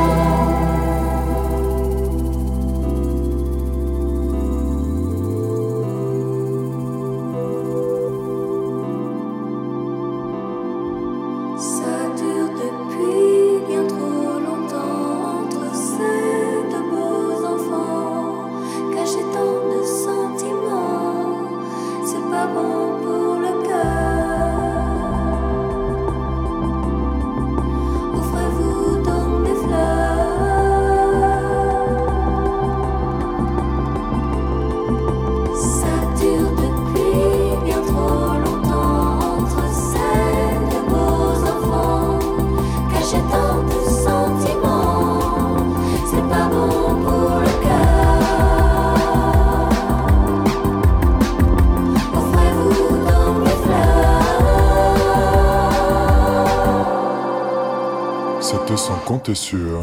compter sur.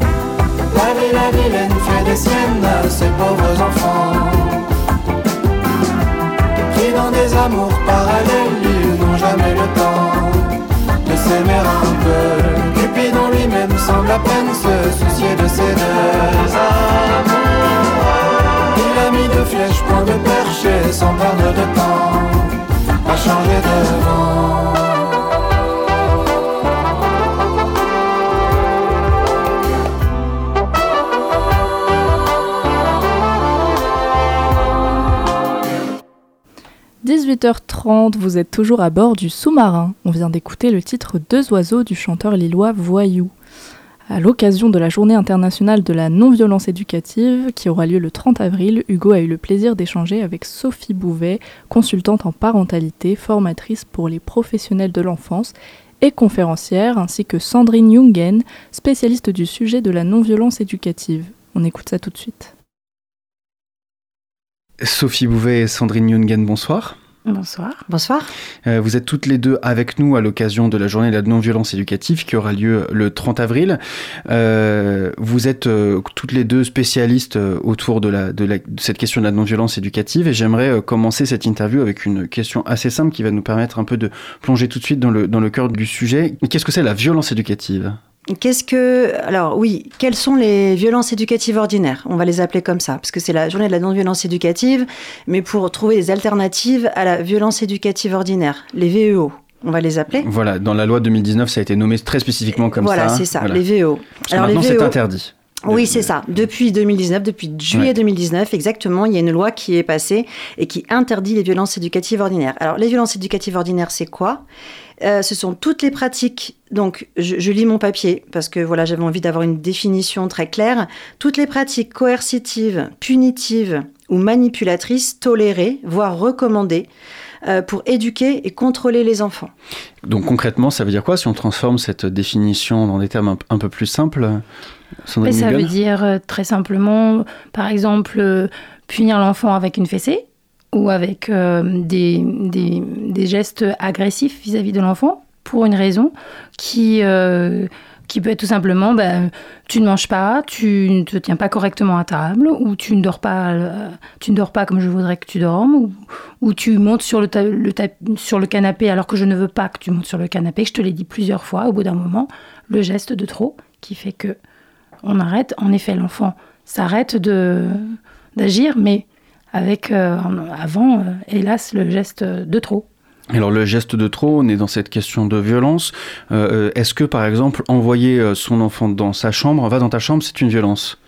La vie, la vilaine fait des siennes à ses pauvres enfants. Pris dans des amours parallèles, ils n'ont jamais le temps de s'aimer un peu. Cupidon lui-même semble à peine se soucier de ces deux amours. flèche, point de percher, sans perdre de temps, 18h30, vous êtes toujours à bord du sous-marin. On vient d'écouter le titre Deux oiseaux du chanteur lillois Voyou. À l'occasion de la journée internationale de la non-violence éducative, qui aura lieu le 30 avril, Hugo a eu le plaisir d'échanger avec Sophie Bouvet, consultante en parentalité, formatrice pour les professionnels de l'enfance et conférencière, ainsi que Sandrine Jungen, spécialiste du sujet de la non-violence éducative. On écoute ça tout de suite. Sophie Bouvet et Sandrine Jungen, bonsoir. Bonsoir. Bonsoir. Euh, vous êtes toutes les deux avec nous à l'occasion de la journée de la non-violence éducative qui aura lieu le 30 avril. Euh, vous êtes euh, toutes les deux spécialistes euh, autour de, la, de, la, de cette question de la non-violence éducative et j'aimerais euh, commencer cette interview avec une question assez simple qui va nous permettre un peu de plonger tout de suite dans le, dans le cœur du sujet. Qu'est-ce que c'est la violence éducative? Qu'est-ce que. Alors, oui, quelles sont les violences éducatives ordinaires? On va les appeler comme ça, parce que c'est la journée de la non-violence éducative, mais pour trouver des alternatives à la violence éducative ordinaire, les VEO. On va les appeler Voilà, dans la loi 2019, ça a été nommé très spécifiquement comme voilà, ça. c'est ça, Voilà. les VEO. Parce que maintenant, c'est VEO interdit. Oui, c'est ça. Depuis 2019, depuis juillet Ouais. 2019, exactement, il y a une loi qui est passée et qui interdit les violences éducatives ordinaires. Alors, les violences éducatives ordinaires, c'est quoi? Euh, Ce sont toutes les pratiques. Donc, je, je lis mon papier parce que voilà, j'avais envie d'avoir une définition très claire. Toutes les pratiques coercitives, punitives ou manipulatrices tolérées, voire recommandées, euh, pour éduquer et contrôler les enfants. Donc concrètement, ça veut dire quoi si on transforme cette définition dans des termes un, un peu plus simples Sandrine Mais ça veut dire euh, très simplement, par exemple, punir l'enfant avec une fessée ou avec euh, des, gestes agressifs vis-à-vis de l'enfant pour une raison qui, euh, qui peut être tout simplement ben, tu ne manges pas, tu ne te tiens pas correctement à table ou tu ne dors pas, euh, tu ne dors pas comme je voudrais que tu dormes ou, tu montes sur le, canapé alors que je ne veux pas que tu montes sur le canapé. Je te l'ai dit plusieurs fois au bout d'un moment, le geste de trop qui fait que on arrête. En effet, l'enfant s'arrête d'agir, mais avec euh, avant, euh, hélas, le geste de trop. Alors le geste de trop, on est dans cette question de violence. Euh, Est-ce que par exemple envoyer son enfant dans sa chambre, va dans ta chambre, c'est une violence?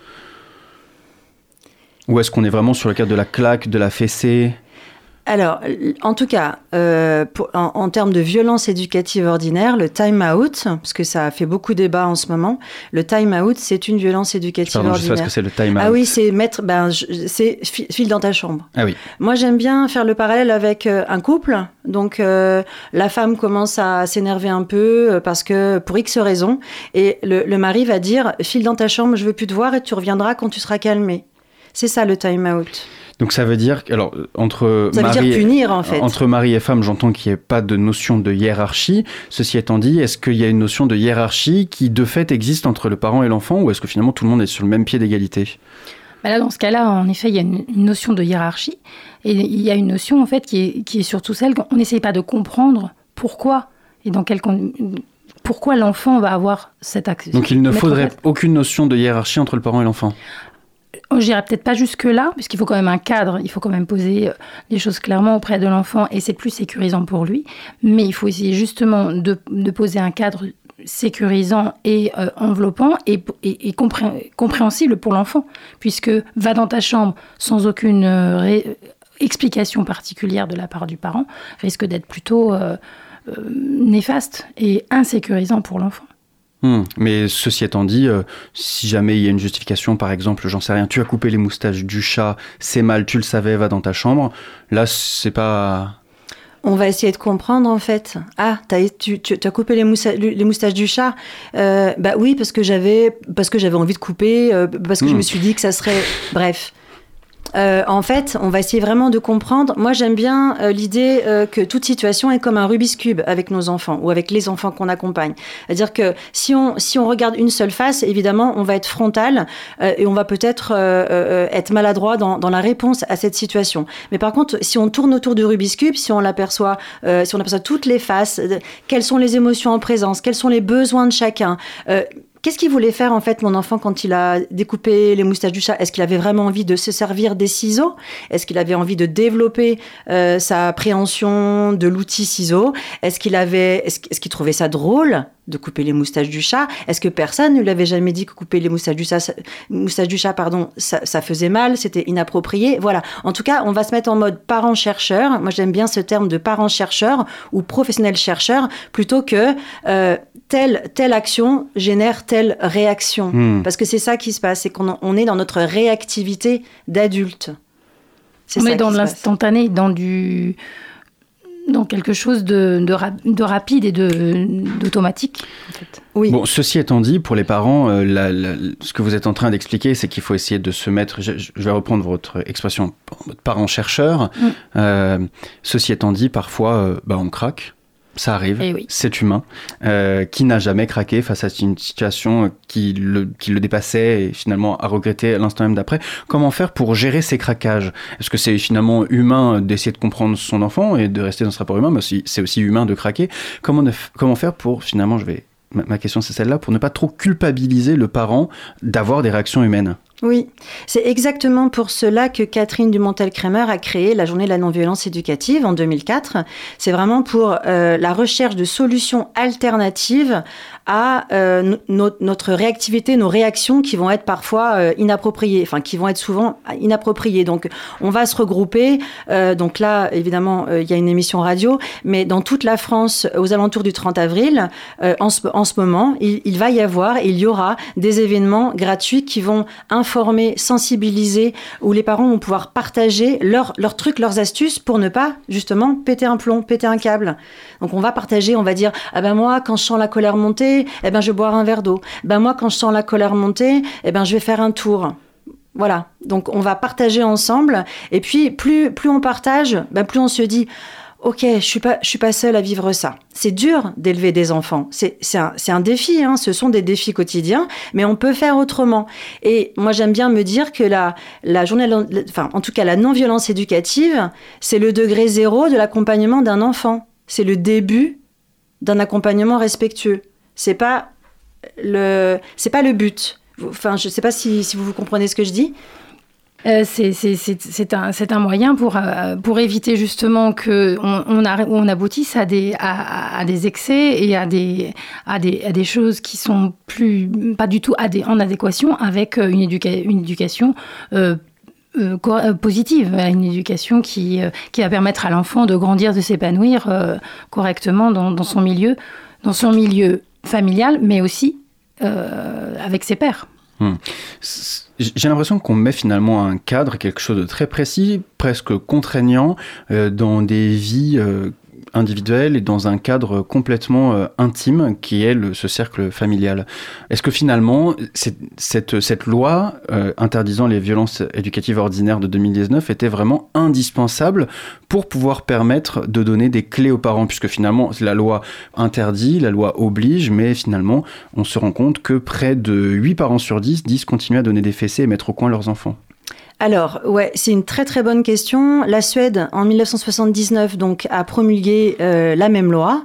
Ou est-ce qu'on est vraiment sur le cadre de la claque, de la fessée? Alors, en tout cas, euh, pour- en, en termes de violence éducative ordinaire, le time out, parce que ça a fait beaucoup débat en ce moment, le time out, c'est une violence éducative Pardon, je sais ordinaire. pas ce que c'est le time Ah out. oui, c'est mettre, ben, c'est fi- file dans ta chambre. Ah oui. Moi, j'aime bien faire le parallèle avec euh, un couple. Donc, euh, la femme commence à s'énerver un peu euh, parce que pour X raisons, et le, le mari va dire file dans ta chambre, je veux plus te voir et tu reviendras quand tu seras calmé. C'est ça le time out. Donc ça veut dire, que- alors euh, entre Ça veut mari, dire punir, en fait. entre mari et femme, j'entends qu'il n'y ait pas de notion de hiérarchie. Ceci étant dit, est-ce qu'il y a une notion de hiérarchie qui de fait existe entre le parent et l'enfant, ou est-ce que finalement tout le monde est sur le même pied d'égalité? Bah là, dans ce cas-là, en effet, il y a une, une notion de hiérarchie. Et il y a une notion, en fait, qui est, qui est surtout celle qu'on n'essaye pas de comprendre pourquoi et dans quel con- pourquoi l'enfant va avoir cette action. Donc il ne en faudrait aucune notion de hiérarchie entre le parent et l'enfant? Je dirais peut-être pas jusque-là, puisqu'il faut quand même un cadre, il faut quand même poser euh, les choses clairement auprès de l'enfant et c'est plus sécurisant pour lui. Mais il faut essayer justement de, poser un cadre sécurisant et euh, enveloppant et, et- et compré- compréhensible pour l'enfant, puisque va dans ta chambre sans aucune euh, explication particulière de la part du parent risque d'être plutôt néfaste et insécurisant pour l'enfant. Hmm. Mais ceci étant dit, euh, si jamais il y a une justification, par exemple, j'en sais rien, tu as coupé les moustaches du chat, c'est mal, tu le savais, va dans ta chambre. Là, c'est pas. On va essayer de comprendre en fait. Ah, t'as, tu, tu as coupé les, moussa- les moustaches du chat Euh, Bah oui, parce que j'avais parce que j'avais envie de couper, euh, parce que je Hmm. me suis dit que ça serait. Bref. Euh, en fait, on va essayer vraiment de comprendre. Moi, j'aime bien euh, l'idée euh, que toute situation est comme un Rubik's Cube avec nos enfants ou avec les enfants qu'on accompagne. C'est-à-dire que si on, si on regarde une seule face, évidemment, on va être frontal euh, et on va peut-être euh, euh, être maladroit dans, dans la réponse à cette situation. Mais par contre, si on tourne autour du Rubik's Cube, si on l'aperçoit, si on aperçoit toutes les faces, quelles sont les émotions en présence, quels sont les besoins de chacun, qu'est-ce qu'il voulait faire en fait mon enfant quand il a découpé les moustaches du chat? Est-ce qu'il avait vraiment envie de se servir des ciseaux? Est-ce qu'il avait envie de développer euh, sa appréhension de l'outil ciseau? Est-ce qu'il avait, est-ce, est-ce qu'il trouvait ça drôle? De couper les moustaches du chat Est-ce que personne ne lui avait jamais dit que couper les moustaches du chat, ça, moustaches du chat pardon, ça, ça faisait mal, c'était inapproprié? Voilà. En tout cas, on va se mettre en mode parent-chercheur. Moi, j'aime bien ce terme de parent-chercheur ou professionnel-chercheur plutôt que euh, telle, telle action génère telle réaction. Hmm. Parce que c'est ça qui se passe, c'est qu'on on est dans notre réactivité d'adulte. C'est On ça est dans l'instantané, dans du dans quelque chose de, de, rap- de rapide et de d'automatique. En fait. Oui. Bon, ceci étant dit, pour les parents, euh, la- la- ce que vous êtes en train d'expliquer, c'est qu'il faut essayer de se mettre. Je, je vais reprendre votre expression, votre parent-chercheur. Mm. Euh, ceci étant dit, parfois, euh, bah, on craque. Ça arrive, Eh oui. c'est humain. Euh, qui n'a jamais craqué face à une situation qui le, qui le dépassait et finalement a regretté à l'instant même d'après Comment faire pour gérer ces craquages? Est-ce que c'est finalement humain d'essayer de comprendre son enfant et de rester dans ce rapport humain, mais c'est aussi humain de craquer? Comment, ne f- comment faire pour finalement, je vais ma, ma question c'est celle-là, pour ne pas trop culpabiliser le parent d'avoir des réactions humaines? Oui, c'est exactement pour cela que Catherine Dumontel-Kremer a créé la journée de la non-violence éducative en 2004. C'est vraiment pour euh, la recherche de solutions alternatives à euh, no- no- notre réactivité, nos réactions qui vont être parfois euh, inappropriées, enfin qui vont être souvent inappropriées. Donc on va se regrouper. euh, donc là, évidemment, euh, il y a une émission radio, mais dans toute la France, aux alentours du 30 avril, euh, en, ce, en ce moment, il, il va y avoir, il y aura des événements gratuits qui vont informer, sensibiliser, où les parents vont pouvoir partager leurs leurs trucs, leurs astuces pour ne pas justement péter un plomb, péter un câble. Donc on va partager, on va dire ah ben moi quand je sens la colère monter, eh ben je vais boire un verre d'eau. Ben moi quand je sens la colère monter, eh ben je vais faire un tour. Voilà. Donc on va partager ensemble et puis plus plus on partage, ben plus on se dit Ok, je suis suis pas seule à vivre ça. C'est dur d'élever des enfants. C'est, c'est un, un défi. Hein. Ce sont des défis quotidiens, mais on peut faire autrement. Et moi, j'aime bien me dire que la, la journée, enfin, en tout cas, la non-violence éducative, c'est le degré zéro de l'accompagnement d'un enfant. C'est le début d'un accompagnement respectueux. C'est pas le, c'est pas le but. Enfin, je sais pas si, si vous, comprenez ce que je dis. Euh, c'est- un, un moyen pour, euh, pour éviter justement qu'on on, on aboutisse à des, à, des excès et à des, à, des, à des choses qui sont plus, pas du tout en adéquation avec euh, une, éduca- une éducation euh, positive, une éducation qui, qui va permettre à l'enfant de grandir, de s'épanouir correctement dans son milieu, dans son milieu familial, mais aussi euh, avec ses pairs. Hmm. J'ai l'impression qu'on met finalement un cadre, quelque chose de très précis, presque contraignant, euh, dans des vies euh, individuelles et dans un cadre complètement euh, intime qui est le- ce cercle familial. Est-ce que finalement, cette loi euh, interdisant les violences éducatives ordinaires de 2019 était vraiment indispensable pour pouvoir permettre de donner des clés aux parents, puisque finalement la loi interdit, la loi oblige, mais finalement on se rend compte que près de 8 parents sur 10 disent continuer à donner des fessées et mettre au coin leurs enfants. Alors, ouais, c'est une très très bonne question. La Suède, en 1979, donc, a promulgué euh, la même loi.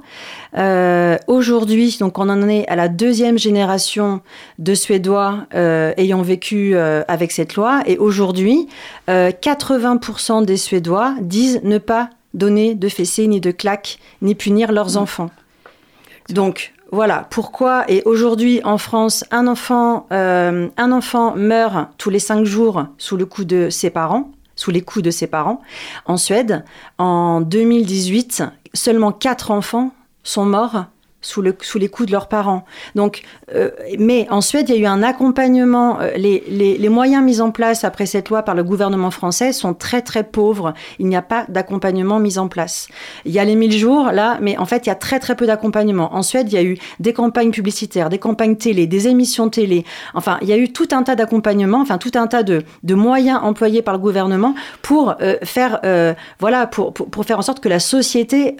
Euh, Aujourd'hui, donc, on en est à la deuxième génération de Suédois euh, ayant vécu euh, avec cette loi. Et aujourd'hui, euh, 80% des Suédois disent ne pas donner de fessées ni de claques, ni punir leurs enfants. Donc voilà pourquoi. Et aujourd'hui en France, un enfant, euh, un enfant meurt tous les cinq jours sous le coup de ses parents, sous les coups de ses parents. En Suède, en 2018, seulement quatre enfants sont morts sous, le, sous les coups de leurs parents. Donc, euh, mais en Suède, il y a eu un accompagnement. euh, les, moyens mis en place après cette loi par le gouvernement français sont très très pauvres. Il n'y a pas d'accompagnement mis en place. Il y a les 1000 jours là, mais en fait, il y a très très peu d'accompagnement. En Suède, il y a eu des campagnes publicitaires, des campagnes télé, des émissions télé. Enfin, il y a eu tout un tas d'accompagnements, enfin tout un tas de, moyens employés par le gouvernement pour euh, faire, voilà, pour, faire en sorte que la société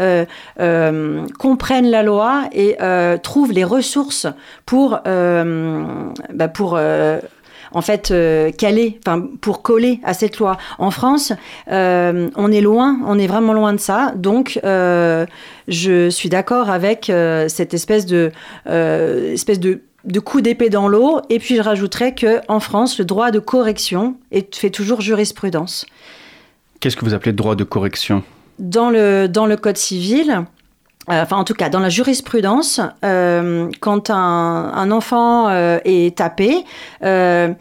comprenne la loi et euh, trouve les ressources pour, euh, bah, pour euh, en fait euh, caler, enfin pour coller à cette loi. En France, euh, on est loin, on est vraiment loin de ça. Donc, euh, je suis d'accord avec cette espèce de, espèce de de coups d'épée dans l'eau. Et puis je rajouterais que en France, le droit de correction est, fait toujours jurisprudence. Qu'est-ce que vous appelez droit de correction? Dans le, dans le Code civil, enfin en tout cas dans la jurisprudence, euh, quand un, enfant euh, est tapé, euh,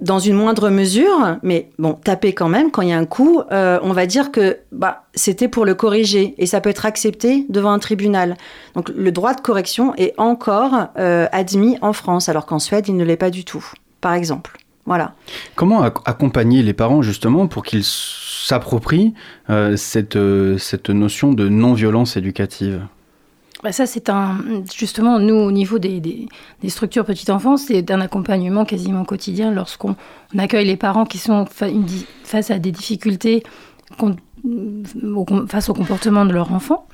dans une moindre mesure, mais bon, tapé quand même, quand il y a un coup, euh, on va dire que bah, c'était pour le corriger et ça peut être accepté devant un tribunal. Donc le droit de correction est encore euh, admis en France, alors qu'en Suède, il ne l'est pas du tout, par exemple. Voilà. Comment ac- accompagner les parents justement pour qu'ils s'approprient euh, cette, euh, cette notion de non-violence éducative? Bah, ça, c'est un. Justement, nous, au niveau des, des, des structures petite enfance, c'est un accompagnement quasiment quotidien lorsqu'on on accueille les parents qui sont fa- une di- face à des difficultés face au comportement de leur enfant.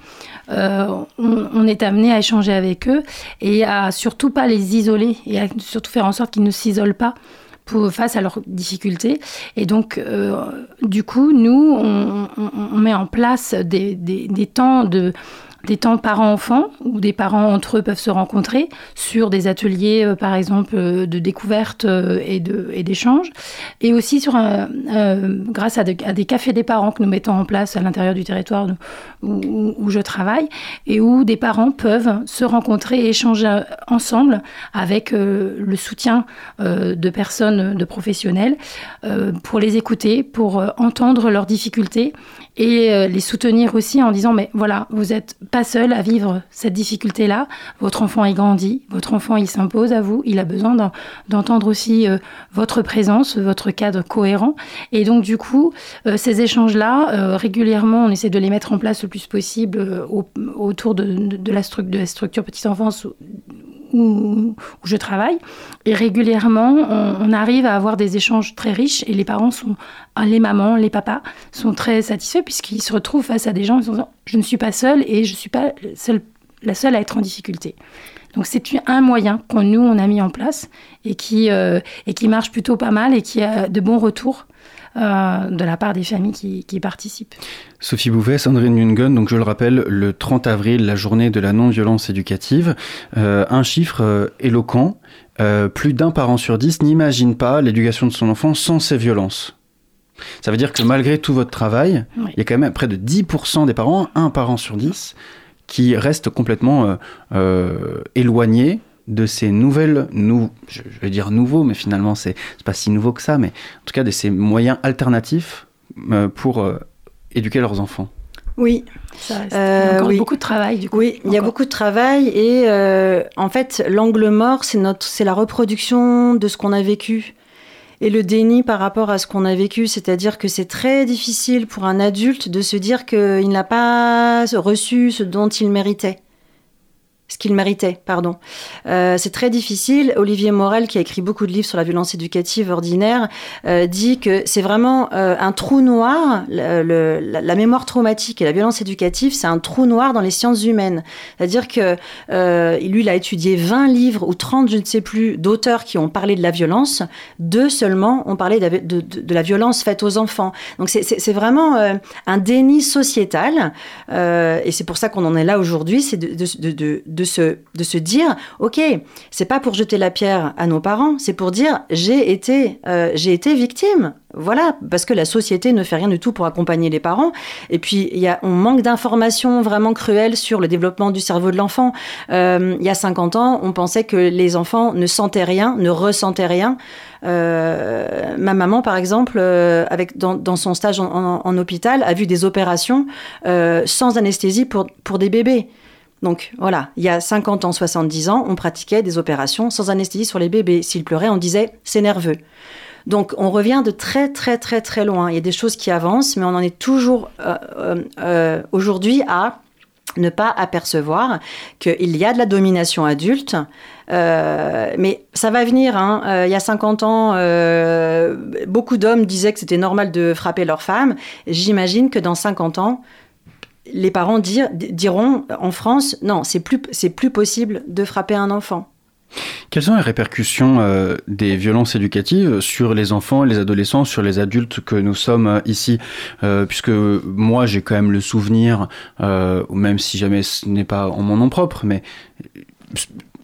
Euh, on, on est amené à échanger avec eux et à surtout pas les isoler et à surtout faire en sorte qu'ils ne s'isolent pas face à leurs difficultés. Et donc, euh, du coup, nous, on, on- met en place des- des temps de des temps parents-enfants où des parents entre eux peuvent se rencontrer sur des ateliers, euh, par exemple, euh, de découverte euh, et de- et d'échange. Et aussi sur grâce à, de- à des cafés des parents que nous mettons en place à l'intérieur du territoire où, où- je travaille et où des parents peuvent se rencontrer et échanger ensemble avec le soutien de personnes, de professionnels, pour les écouter, pour entendre leurs difficultés et euh, les soutenir aussi en disant mais voilà vous n'êtes pas seul à vivre cette difficulté là votre enfant est grandi votre enfant il s'impose à vous il a besoin d'en- d'entendre aussi euh, votre présence votre cadre cohérent. Et donc du coup euh, ces échanges là régulièrement on essaie de les mettre en place le plus possible au- autour de, de- de la stru- de la structure petite enfance où, je travaille. Et régulièrement, on, arrive à avoir des échanges très riches et les parents sont, ah, les mamans, les papas sont très satisfaits puisqu'ils se retrouvent face à des gens qui sont je ne suis pas seule et je ne suis pas la seule à être en difficulté. Donc c'est un moyen qu'on nous on a mis en place et qui euh, et qui marche plutôt pas mal et qui a de bons retours euh, de la part des familles qui, qui participent. Sophie Bouvet, Sandrine Nungen, donc je le rappelle, le 30 avril, la journée de la non-violence éducative. Euh, un chiffre euh, éloquent, euh, plus d'un parent sur dix n'imagine pas l'éducation de son enfant sans ces violences. Ça veut dire que malgré tout votre travail, Oui. il y a quand même près de 10% des parents, un parent sur 10, qui restent complètement éloignés de ces nouvelles, nou- je je vais dire nouveaux, mais finalement c'est c'est pas si nouveau que ça, mais en tout cas de ces moyens alternatifs euh, pour euh, éduquer leurs enfants. Oui. Ça reste Euh, encore oui. beaucoup de travail du coup. Oui, il y a beaucoup de travail et euh, en fait, l'angle mort, c'est notre, c'est la reproduction de ce qu'on a vécu et le déni par rapport à ce qu'on a vécu, c'est-à-dire que c'est très difficile pour un adulte de se dire qu'il n'a pas reçu ce dont il méritait. Ce qu'il méritait, pardon. Euh, c'est très difficile. Olivier Morel, qui a écrit beaucoup de livres sur la violence éducative ordinaire, euh, dit que c'est vraiment euh, un trou noir. La, mémoire traumatique et la violence éducative, c'est un trou noir dans les sciences humaines. C'est-à-dire que lui, il a étudié 20 livres ou 30, je ne sais plus, d'auteurs qui ont parlé de la violence. Deux seulement ont parlé de, la- violence faite aux enfants. Donc c'est- vraiment un déni sociétal. Et c'est pour ça qu'on en est là aujourd'hui, de, se, de se dire, ok, c'est pas pour jeter la pierre à nos parents, c'est pour dire j'ai été, euh, j'ai été victime. Voilà, parce que la société ne fait rien du tout pour accompagner les parents. Et puis, y a, on manque d'informations vraiment cruelles sur le développement du cerveau de l'enfant. Euh, il y a 50 ans, on pensait que les enfants ne sentaient rien, ne ressentaient rien. Euh, ma maman, par exemple, avec, dans, son stage en, en- hôpital, a vu des opérations sans anesthésie pour, pour des bébés. Donc voilà, il y a 50 ans, 70 ans, on pratiquait des opérations sans anesthésie sur les bébés. S'ils pleuraient, on disait c'est nerveux. Donc on revient de très très très très loin. Il y a des choses qui avancent, mais on en est toujours euh, euh, euh, aujourd'hui à ne pas apercevoir qu'il y a de la domination adulte. Mais ça va venir. hein. Il y a 50 ans, beaucoup d'hommes disaient que c'était normal de frapper leur femme. J'imagine que dans 50 ans, les parents diront en France, non, c'est plus, plus possible de frapper un enfant. Quelles sont les répercussions euh, des violences éducatives sur les enfants les adolescents, sur les adultes que nous sommes euh, ici? Euh, Puisque moi, j'ai quand même le souvenir, même si jamais ce n'est pas en mon nom propre, mais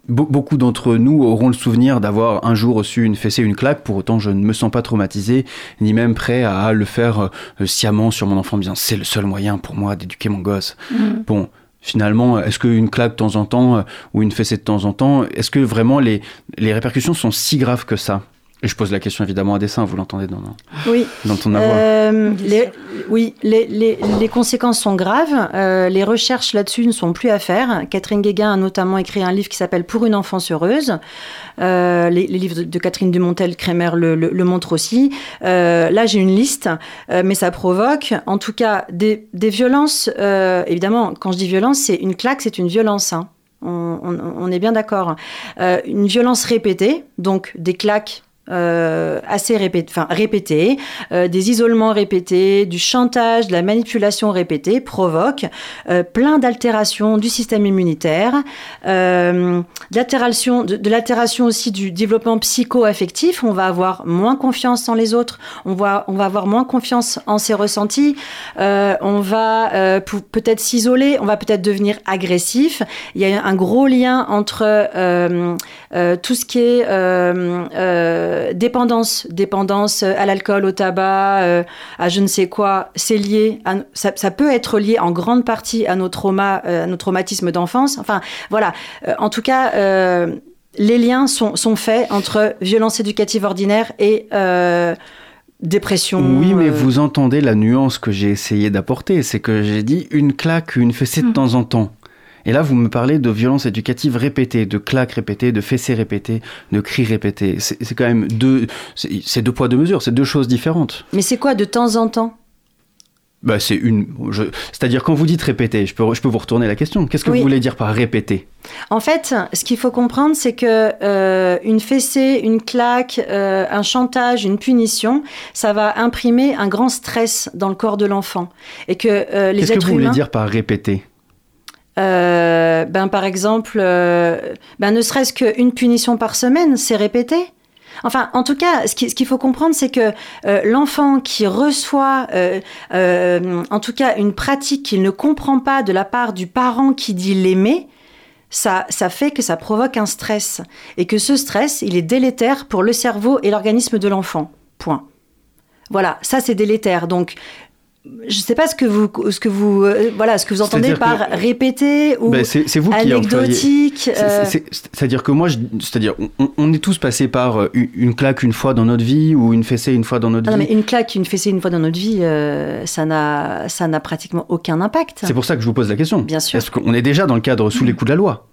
beaucoup d'entre nous auront le souvenir d'avoir un jour reçu une fessée, une claque. Pour autant, je ne me sens pas traumatisé, ni même prêt à le faire euh, sciemment sur mon enfant, en me disant c'est le seul moyen pour moi d'éduquer mon gosse. Mhm. Bon, finalement, est-ce qu'une claque de temps en temps euh, ou une fessée de temps en temps, est-ce que vraiment les, les répercussions sont si graves que ça? Et je pose la question évidemment à dessein, vous l'entendez dans, Oui. dans ton avoir. Euh, les- oui, les, les- les conséquences sont graves. Euh, les recherches là-dessus ne sont plus à faire. Catherine Guéguin a notamment écrit un livre qui s'appelle Pour une enfance heureuse. Euh, les, les livres de, de Catherine Dumontel-Crémer le, le- le montrent aussi. Euh, là, j'ai une liste, euh, mais ça provoque, en tout cas, des, des violences. euh, évidemment, quand je dis violence, c'est une claque, c'est une violence. hein. On, on- on est bien d'accord. Euh, une violence répétée, donc des claques euh, assez répétées, enfin répétées, euh, des isolements répétés, du chantage, de la manipulation répétée provoquent euh, plein d'altérations du système immunitaire, euh, de, l'altération aussi du développement psycho-affectif. On va avoir moins confiance en les autres, on va, on va avoir moins confiance en ses ressentis, euh, on va euh, peut-être s'isoler, on va peut-être devenir agressif. Il y a un gros lien entre tout ce qui est euh, euh, dépendance, dépendance à l'alcool, au tabac, euh, à je ne sais quoi. C'est lié, à, ça, ça peut être lié en grande partie à nos traumas, euh, à nos traumatismes d'enfance. Enfin, voilà. Euh, en tout cas. euh, les liens sont, sont faits entre violence éducative ordinaire et euh, dépression. Oui, mais euh, vous entendez la nuance que j'ai essayé d'apporter. C'est que j'ai dit une claque, une fessée de temps en temps. Et là, vous me parlez de violence éducative répétée, de claques répétées, de fessées répétées, de cris répétés. C'est quand même deux, c'est deux poids, deux mesures, c'est deux choses différentes. Mais c'est quoi de temps en temps? Bah, c'est une, je- c'est-à-dire quand vous dites répéter, je peux, je peux vous retourner la question. Qu'est-ce que Oui. vous voulez dire par répéter? En fait, ce qu'il faut comprendre, c'est que euh, une fessée, une claque, euh, un chantage, une punition, ça va imprimer un grand stress dans le corps de l'enfant, et que euh, les Qu'est-ce que vous voulez dire par répéter? Euh, ben par exemple, euh, ben ne serait-ce qu'une punition par semaine, c'est répété. Enfin, en tout cas, ce qui- ce qu'il faut comprendre, c'est que euh, l'enfant qui reçoit, euh, euh, en tout cas, une pratique qu'il ne comprend pas de la part du parent qui dit l'aimer, ça, ça fait que ça provoque un stress. Et que ce stress, il est délétère pour le cerveau et l'organisme de l'enfant. Point. Voilà, ça c'est délétère. Donc, je ne sais pas ce que vous, ce que vous, euh, voilà, ce que vous entendez par que- répéter ou Ben, c'est vous anecdotique. Euh, c'est- c'est- C'est-à-dire que moi, c'est-à-dire, on, on est tous passés par euh, une, claque une fois dans notre vie ou une fessée une fois dans notre Ah non, vie. mais une claque, une fessée une fois dans notre vie, euh, ça n'a, ça n'a pratiquement aucun impact. C'est pour ça que je vous pose la question. Bien sûr. Est-ce qu'on est déjà dans le cadre sous les coups de la loi?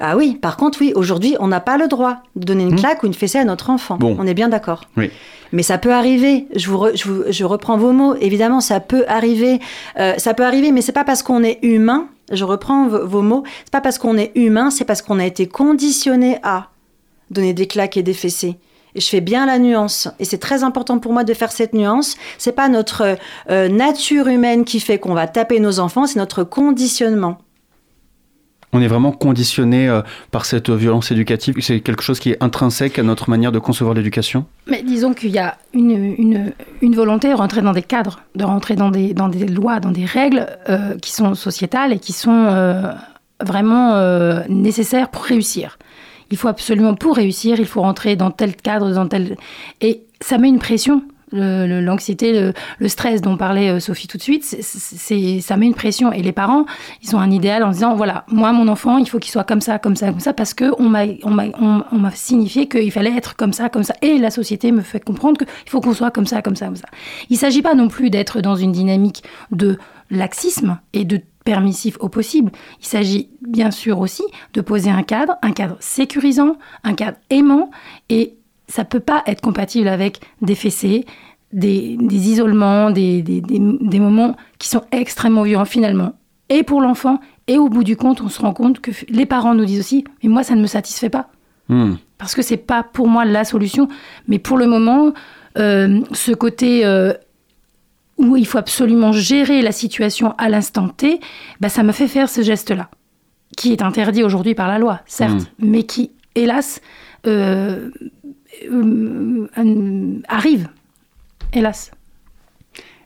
Ah oui, par contre, oui, aujourd'hui, on n'a pas le droit de donner une claque ou une fessée à notre enfant. Hmm. Bon. On est bien d'accord. Oui. Mais ça peut arriver. Je, vous re- je, vous- je reprends vos mots. Évidemment, ça peut arriver. Euh, ça peut arriver, mais c'est pas parce qu'on est humain. Je reprends vos mots. C'est pas parce qu'on est humain, c'est parce qu'on a été conditionné à donner des claques et des fessées. Et je fais bien la nuance. Et c'est très important pour moi de faire cette nuance. C'est pas notre euh, nature humaine qui fait qu'on va taper nos enfants, c'est notre conditionnement. On est vraiment conditionné euh, par cette violence éducative. C'est quelque chose qui est intrinsèque à notre manière de concevoir l'éducation. Mais disons qu'il y a une, une, volonté de rentrer dans des cadres, de rentrer dans des, dans des lois, dans des règles euh, qui sont sociétales et qui sont euh, vraiment euh, nécessaires pour réussir. Il faut absolument, pour réussir, il faut rentrer dans tel cadre, dans tel... Et ça met une pression. L'anxiété, le, stress dont parlait euh, Sophie tout de suite, ça met une pression. Et les parents, ils ont un idéal en disant, voilà, moi, mon enfant, il faut qu'il soit comme ça, comme ça, comme ça, parce qu'on m'a, on on, signifié qu'il fallait être comme ça, comme ça. Et la société me fait comprendre qu'il faut qu'on soit comme ça, comme ça, comme ça. Il ne s'agit pas non plus d'être dans une dynamique de laxisme et de permissif au possible. Il s'agit bien sûr aussi de poser un cadre, un cadre sécurisant, un cadre aimant, et ça peut pas être compatible avec des fessées, des, des isolements, des, des, des- des moments qui sont extrêmement violents finalement. Et pour l'enfant, et au bout du compte, on se rend compte que les parents nous disent aussi, mais moi ça ne me satisfait pas Hmm. parce que c'est pas pour moi la solution. Mais pour le moment, euh, ce côté euh, où il faut absolument gérer la situation à l'instant T, bah, ça me fait faire ce geste-là, qui est interdit aujourd'hui par la loi, certes, mais qui, hélas, euh, arrive, hélas.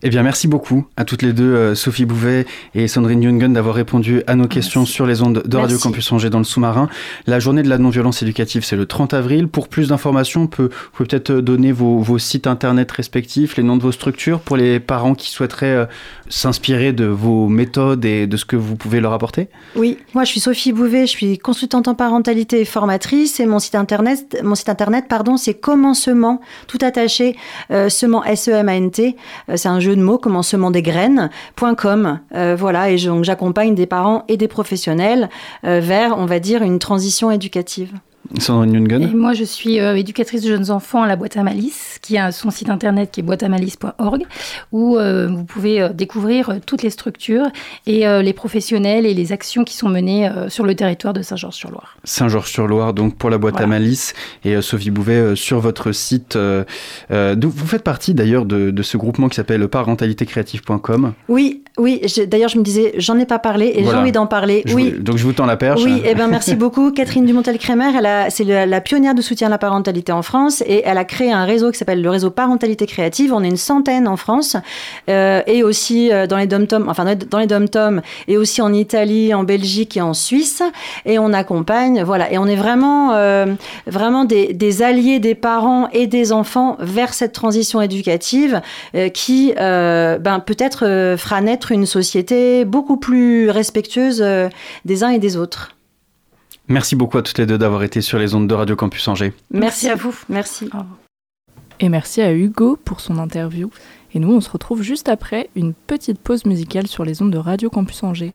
Eh bien, merci beaucoup à toutes les deux, euh, Sophie Bouvet et Sandrine Jungen, d'avoir répondu à nos questions sur les ondes de Radio Merci. Campus Angers dans le sous-marin. La journée de la non-violence éducative, c'est le 30 avril. Pour plus d'informations, on peut, vous pouvez peut-être donner vos, vos sites internet respectifs, les noms de vos structures pour les parents qui souhaiteraient euh, s'inspirer de vos méthodes et de ce que vous pouvez leur apporter. Oui, moi je suis Sophie Bouvet, je suis consultante en parentalité et formatrice et mon site internet, mon site internet pardon, c'est commencement, tout attaché, euh, sement, S-E-M-A-N-T, euh, c'est un jeu de mots, commencement des graines.com. Euh, voilà, et j'accompagne des parents et des professionnels euh, vers, on va dire, une transition éducative. Sandrine Et Jungen. moi, je suis euh, éducatrice de jeunes enfants à la boîte à malice, qui a son site internet qui est boîteamalice.org, où euh, vous pouvez euh, découvrir euh, toutes les structures et euh, les professionnels et les actions qui sont menées euh, sur le territoire de Saint-Georges-sur-Loire. Saint-Georges-sur-Loire, donc pour la boîte à malice, et euh, Sophie Bouvet euh, sur votre site. euh, euh, vous faites partie d'ailleurs de, de ce groupement qui s'appelle parentalitécréative.com. Oui, oui, d'ailleurs je me disais, j'en ai pas parlé et j'ai envie d'en parler. Je oui. vous- donc je vous tends la perche. Oui, eh ben merci beaucoup. Catherine Dumontel-Crémer, elle a- c'est la, pionnière de soutien à la parentalité en France et elle a créé un réseau qui s'appelle le réseau Parentalité Créative. On est une centaine en France euh, et aussi euh, dans les dom enfin dans les dom et aussi en Italie, en Belgique et en Suisse. Et on accompagne, voilà, et on est vraiment, euh, vraiment des, alliés des parents et des enfants vers cette transition éducative qui, ben, peut-être fera naître une société beaucoup plus respectueuse des uns et des autres. Merci beaucoup à toutes les deux d'avoir été sur les ondes de Radio Campus Angers. Merci, à vous. Merci. Et merci à Hugo pour son interview. Et nous, on se retrouve juste après une petite pause musicale sur les ondes de Radio Campus Angers.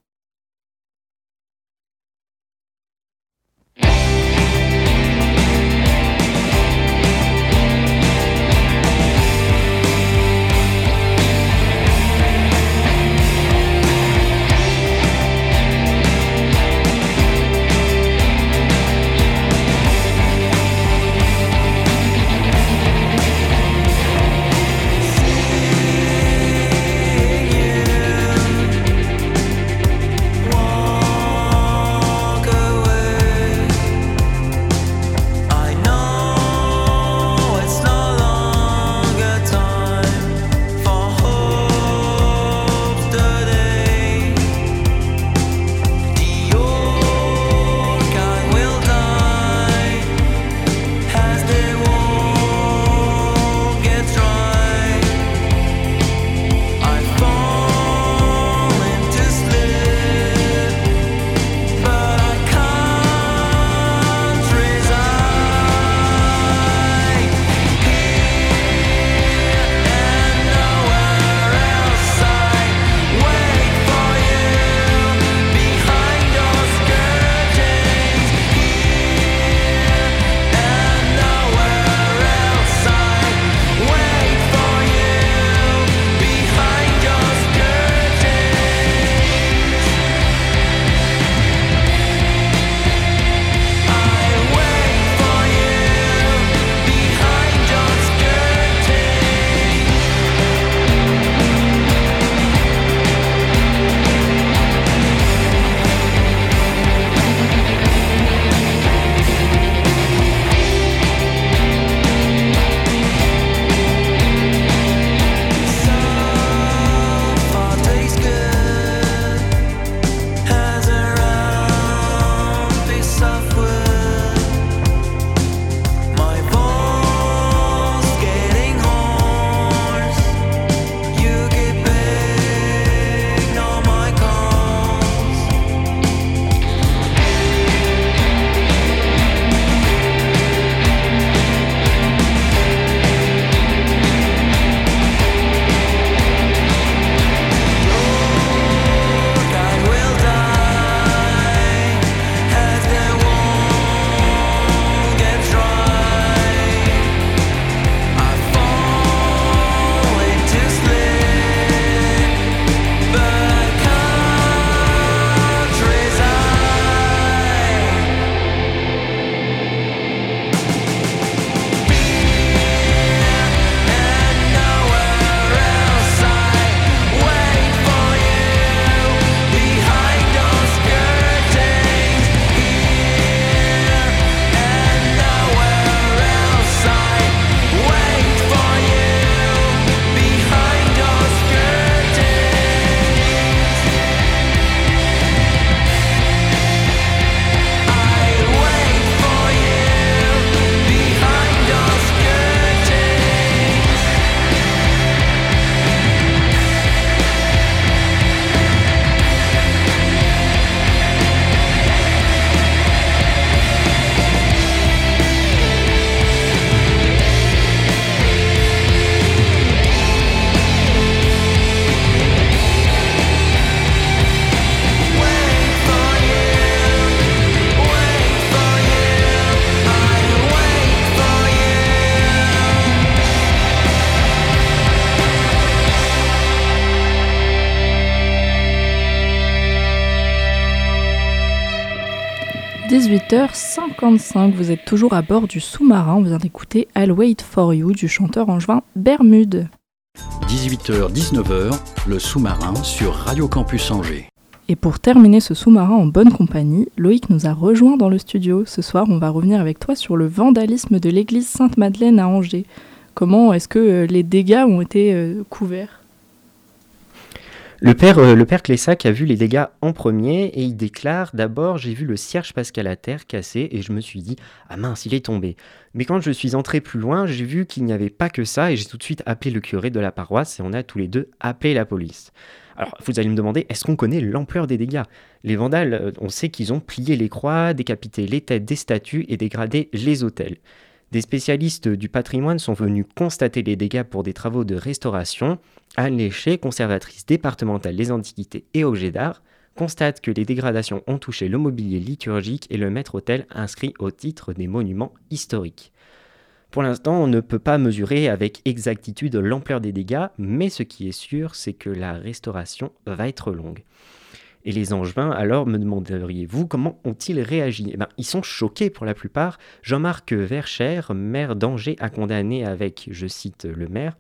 18h55, vous êtes toujours à bord du sous-marin. On vient d'écouter I'll Wait for You du chanteur angevin Bermude. 18h-19h, le sous-marin sur Radio Campus Angers. Et pour terminer ce sous-marin en bonne compagnie, Loïc nous a rejoint dans le studio. Ce soir, on va revenir avec toi sur le vandalisme de l'église Sainte-Madeleine à Angers. Comment est-ce que euh, les dégâts ont été euh, couverts? Le père, euh, a vu les dégâts en premier et il déclare D'abord, j'ai vu le cierge pascal à terre cassé et je me suis dit Ah mince, il est tombé. Mais quand je suis entré plus loin, j'ai vu qu'il n'y avait pas que ça et j'ai tout de suite appelé le curé de la paroisse et on a tous les deux appelé la police. Alors, vous allez me demander, est-ce qu'on connaît l'ampleur des dégâts? Les vandales, euh, on sait qu'ils ont plié les croix, décapité les têtes des statues et dégradé les autels. Des spécialistes du patrimoine sont venus constater les dégâts pour des travaux de restauration. Anne Léché, conservatrice départementale des antiquités et objets d'art, constate que les dégradations ont touché le mobilier liturgique et le maître-autel inscrit au titre des monuments historiques. Pour l'instant, on ne peut pas mesurer avec exactitude l'ampleur des dégâts, mais ce qui est sûr, c'est que la restauration va être longue. Et les Angevins, alors, me demanderiez-vous, comment ont-ils réagi? Eh ben, Ils sont choqués pour la plupart. Jean-Marc Vercher, maire d'Angers, a condamné avec, je cite le maire,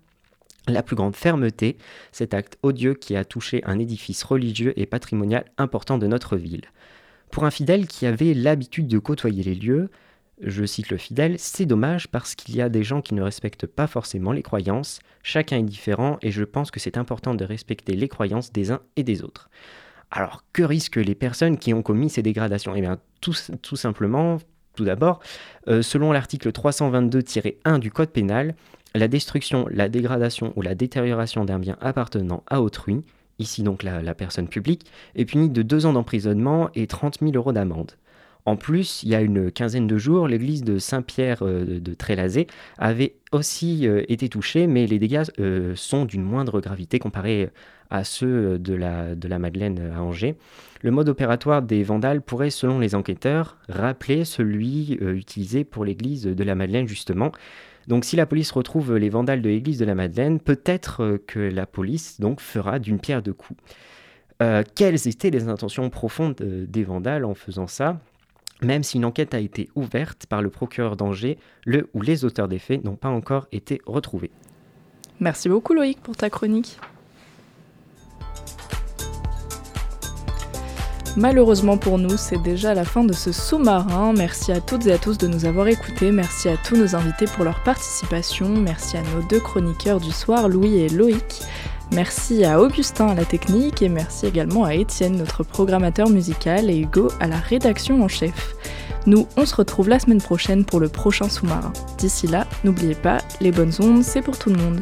la plus grande fermeté cet acte odieux qui a touché un édifice religieux et patrimonial important de notre ville. Pour un fidèle qui avait l'habitude de côtoyer les lieux, je cite le fidèle, c'est dommage parce qu'il y a des gens qui ne respectent pas forcément les croyances, chacun est différent et je pense que c'est important de respecter les croyances des uns et des autres. Alors, que risquent les personnes qui ont commis ces dégradations? Eh bien, tout, simplement, tout d'abord, euh, selon l'article 322-1 du Code pénal, la destruction, la dégradation ou la détérioration d'un bien appartenant à autrui, ici donc la, la personne publique, est punie de deux ans d'emprisonnement et 30 000 euros d'amende. En plus, il y a une quinzaine de jours, l'église de Saint-Pierre euh, de Trélazé avait aussi euh, été touchée, mais les dégâts euh, sont d'une moindre gravité comparés à ceux de la, de la Madeleine à Angers. Le mode opératoire des vandales pourrait, selon les enquêteurs, rappeler celui utilisé pour l'église de la Madeleine, justement. Donc si la police retrouve les vandales de l'église de la Madeleine, peut-être que la police donc fera d'une pierre deux coups. Quelles étaient les intentions profondes des vandales en faisant ça? Même si une enquête a été ouverte par le procureur d'Angers, le ou les auteurs des faits n'ont pas encore été retrouvés. Merci beaucoup Loïc pour ta chronique. Malheureusement pour nous, c'est déjà la fin de ce sous-marin. Merci à toutes et à tous de nous avoir écoutés. Merci à tous nos invités pour leur participation. Merci à nos deux chroniqueurs du soir, Louis et Loïc. Merci à Augustin à la technique et merci également à Étienne, notre programmateur musical, et Hugo à la rédaction en chef. Nous, on se retrouve la semaine prochaine pour le prochain sous-marin. D'ici là, n'oubliez pas, les bonnes ondes, c'est pour tout le monde.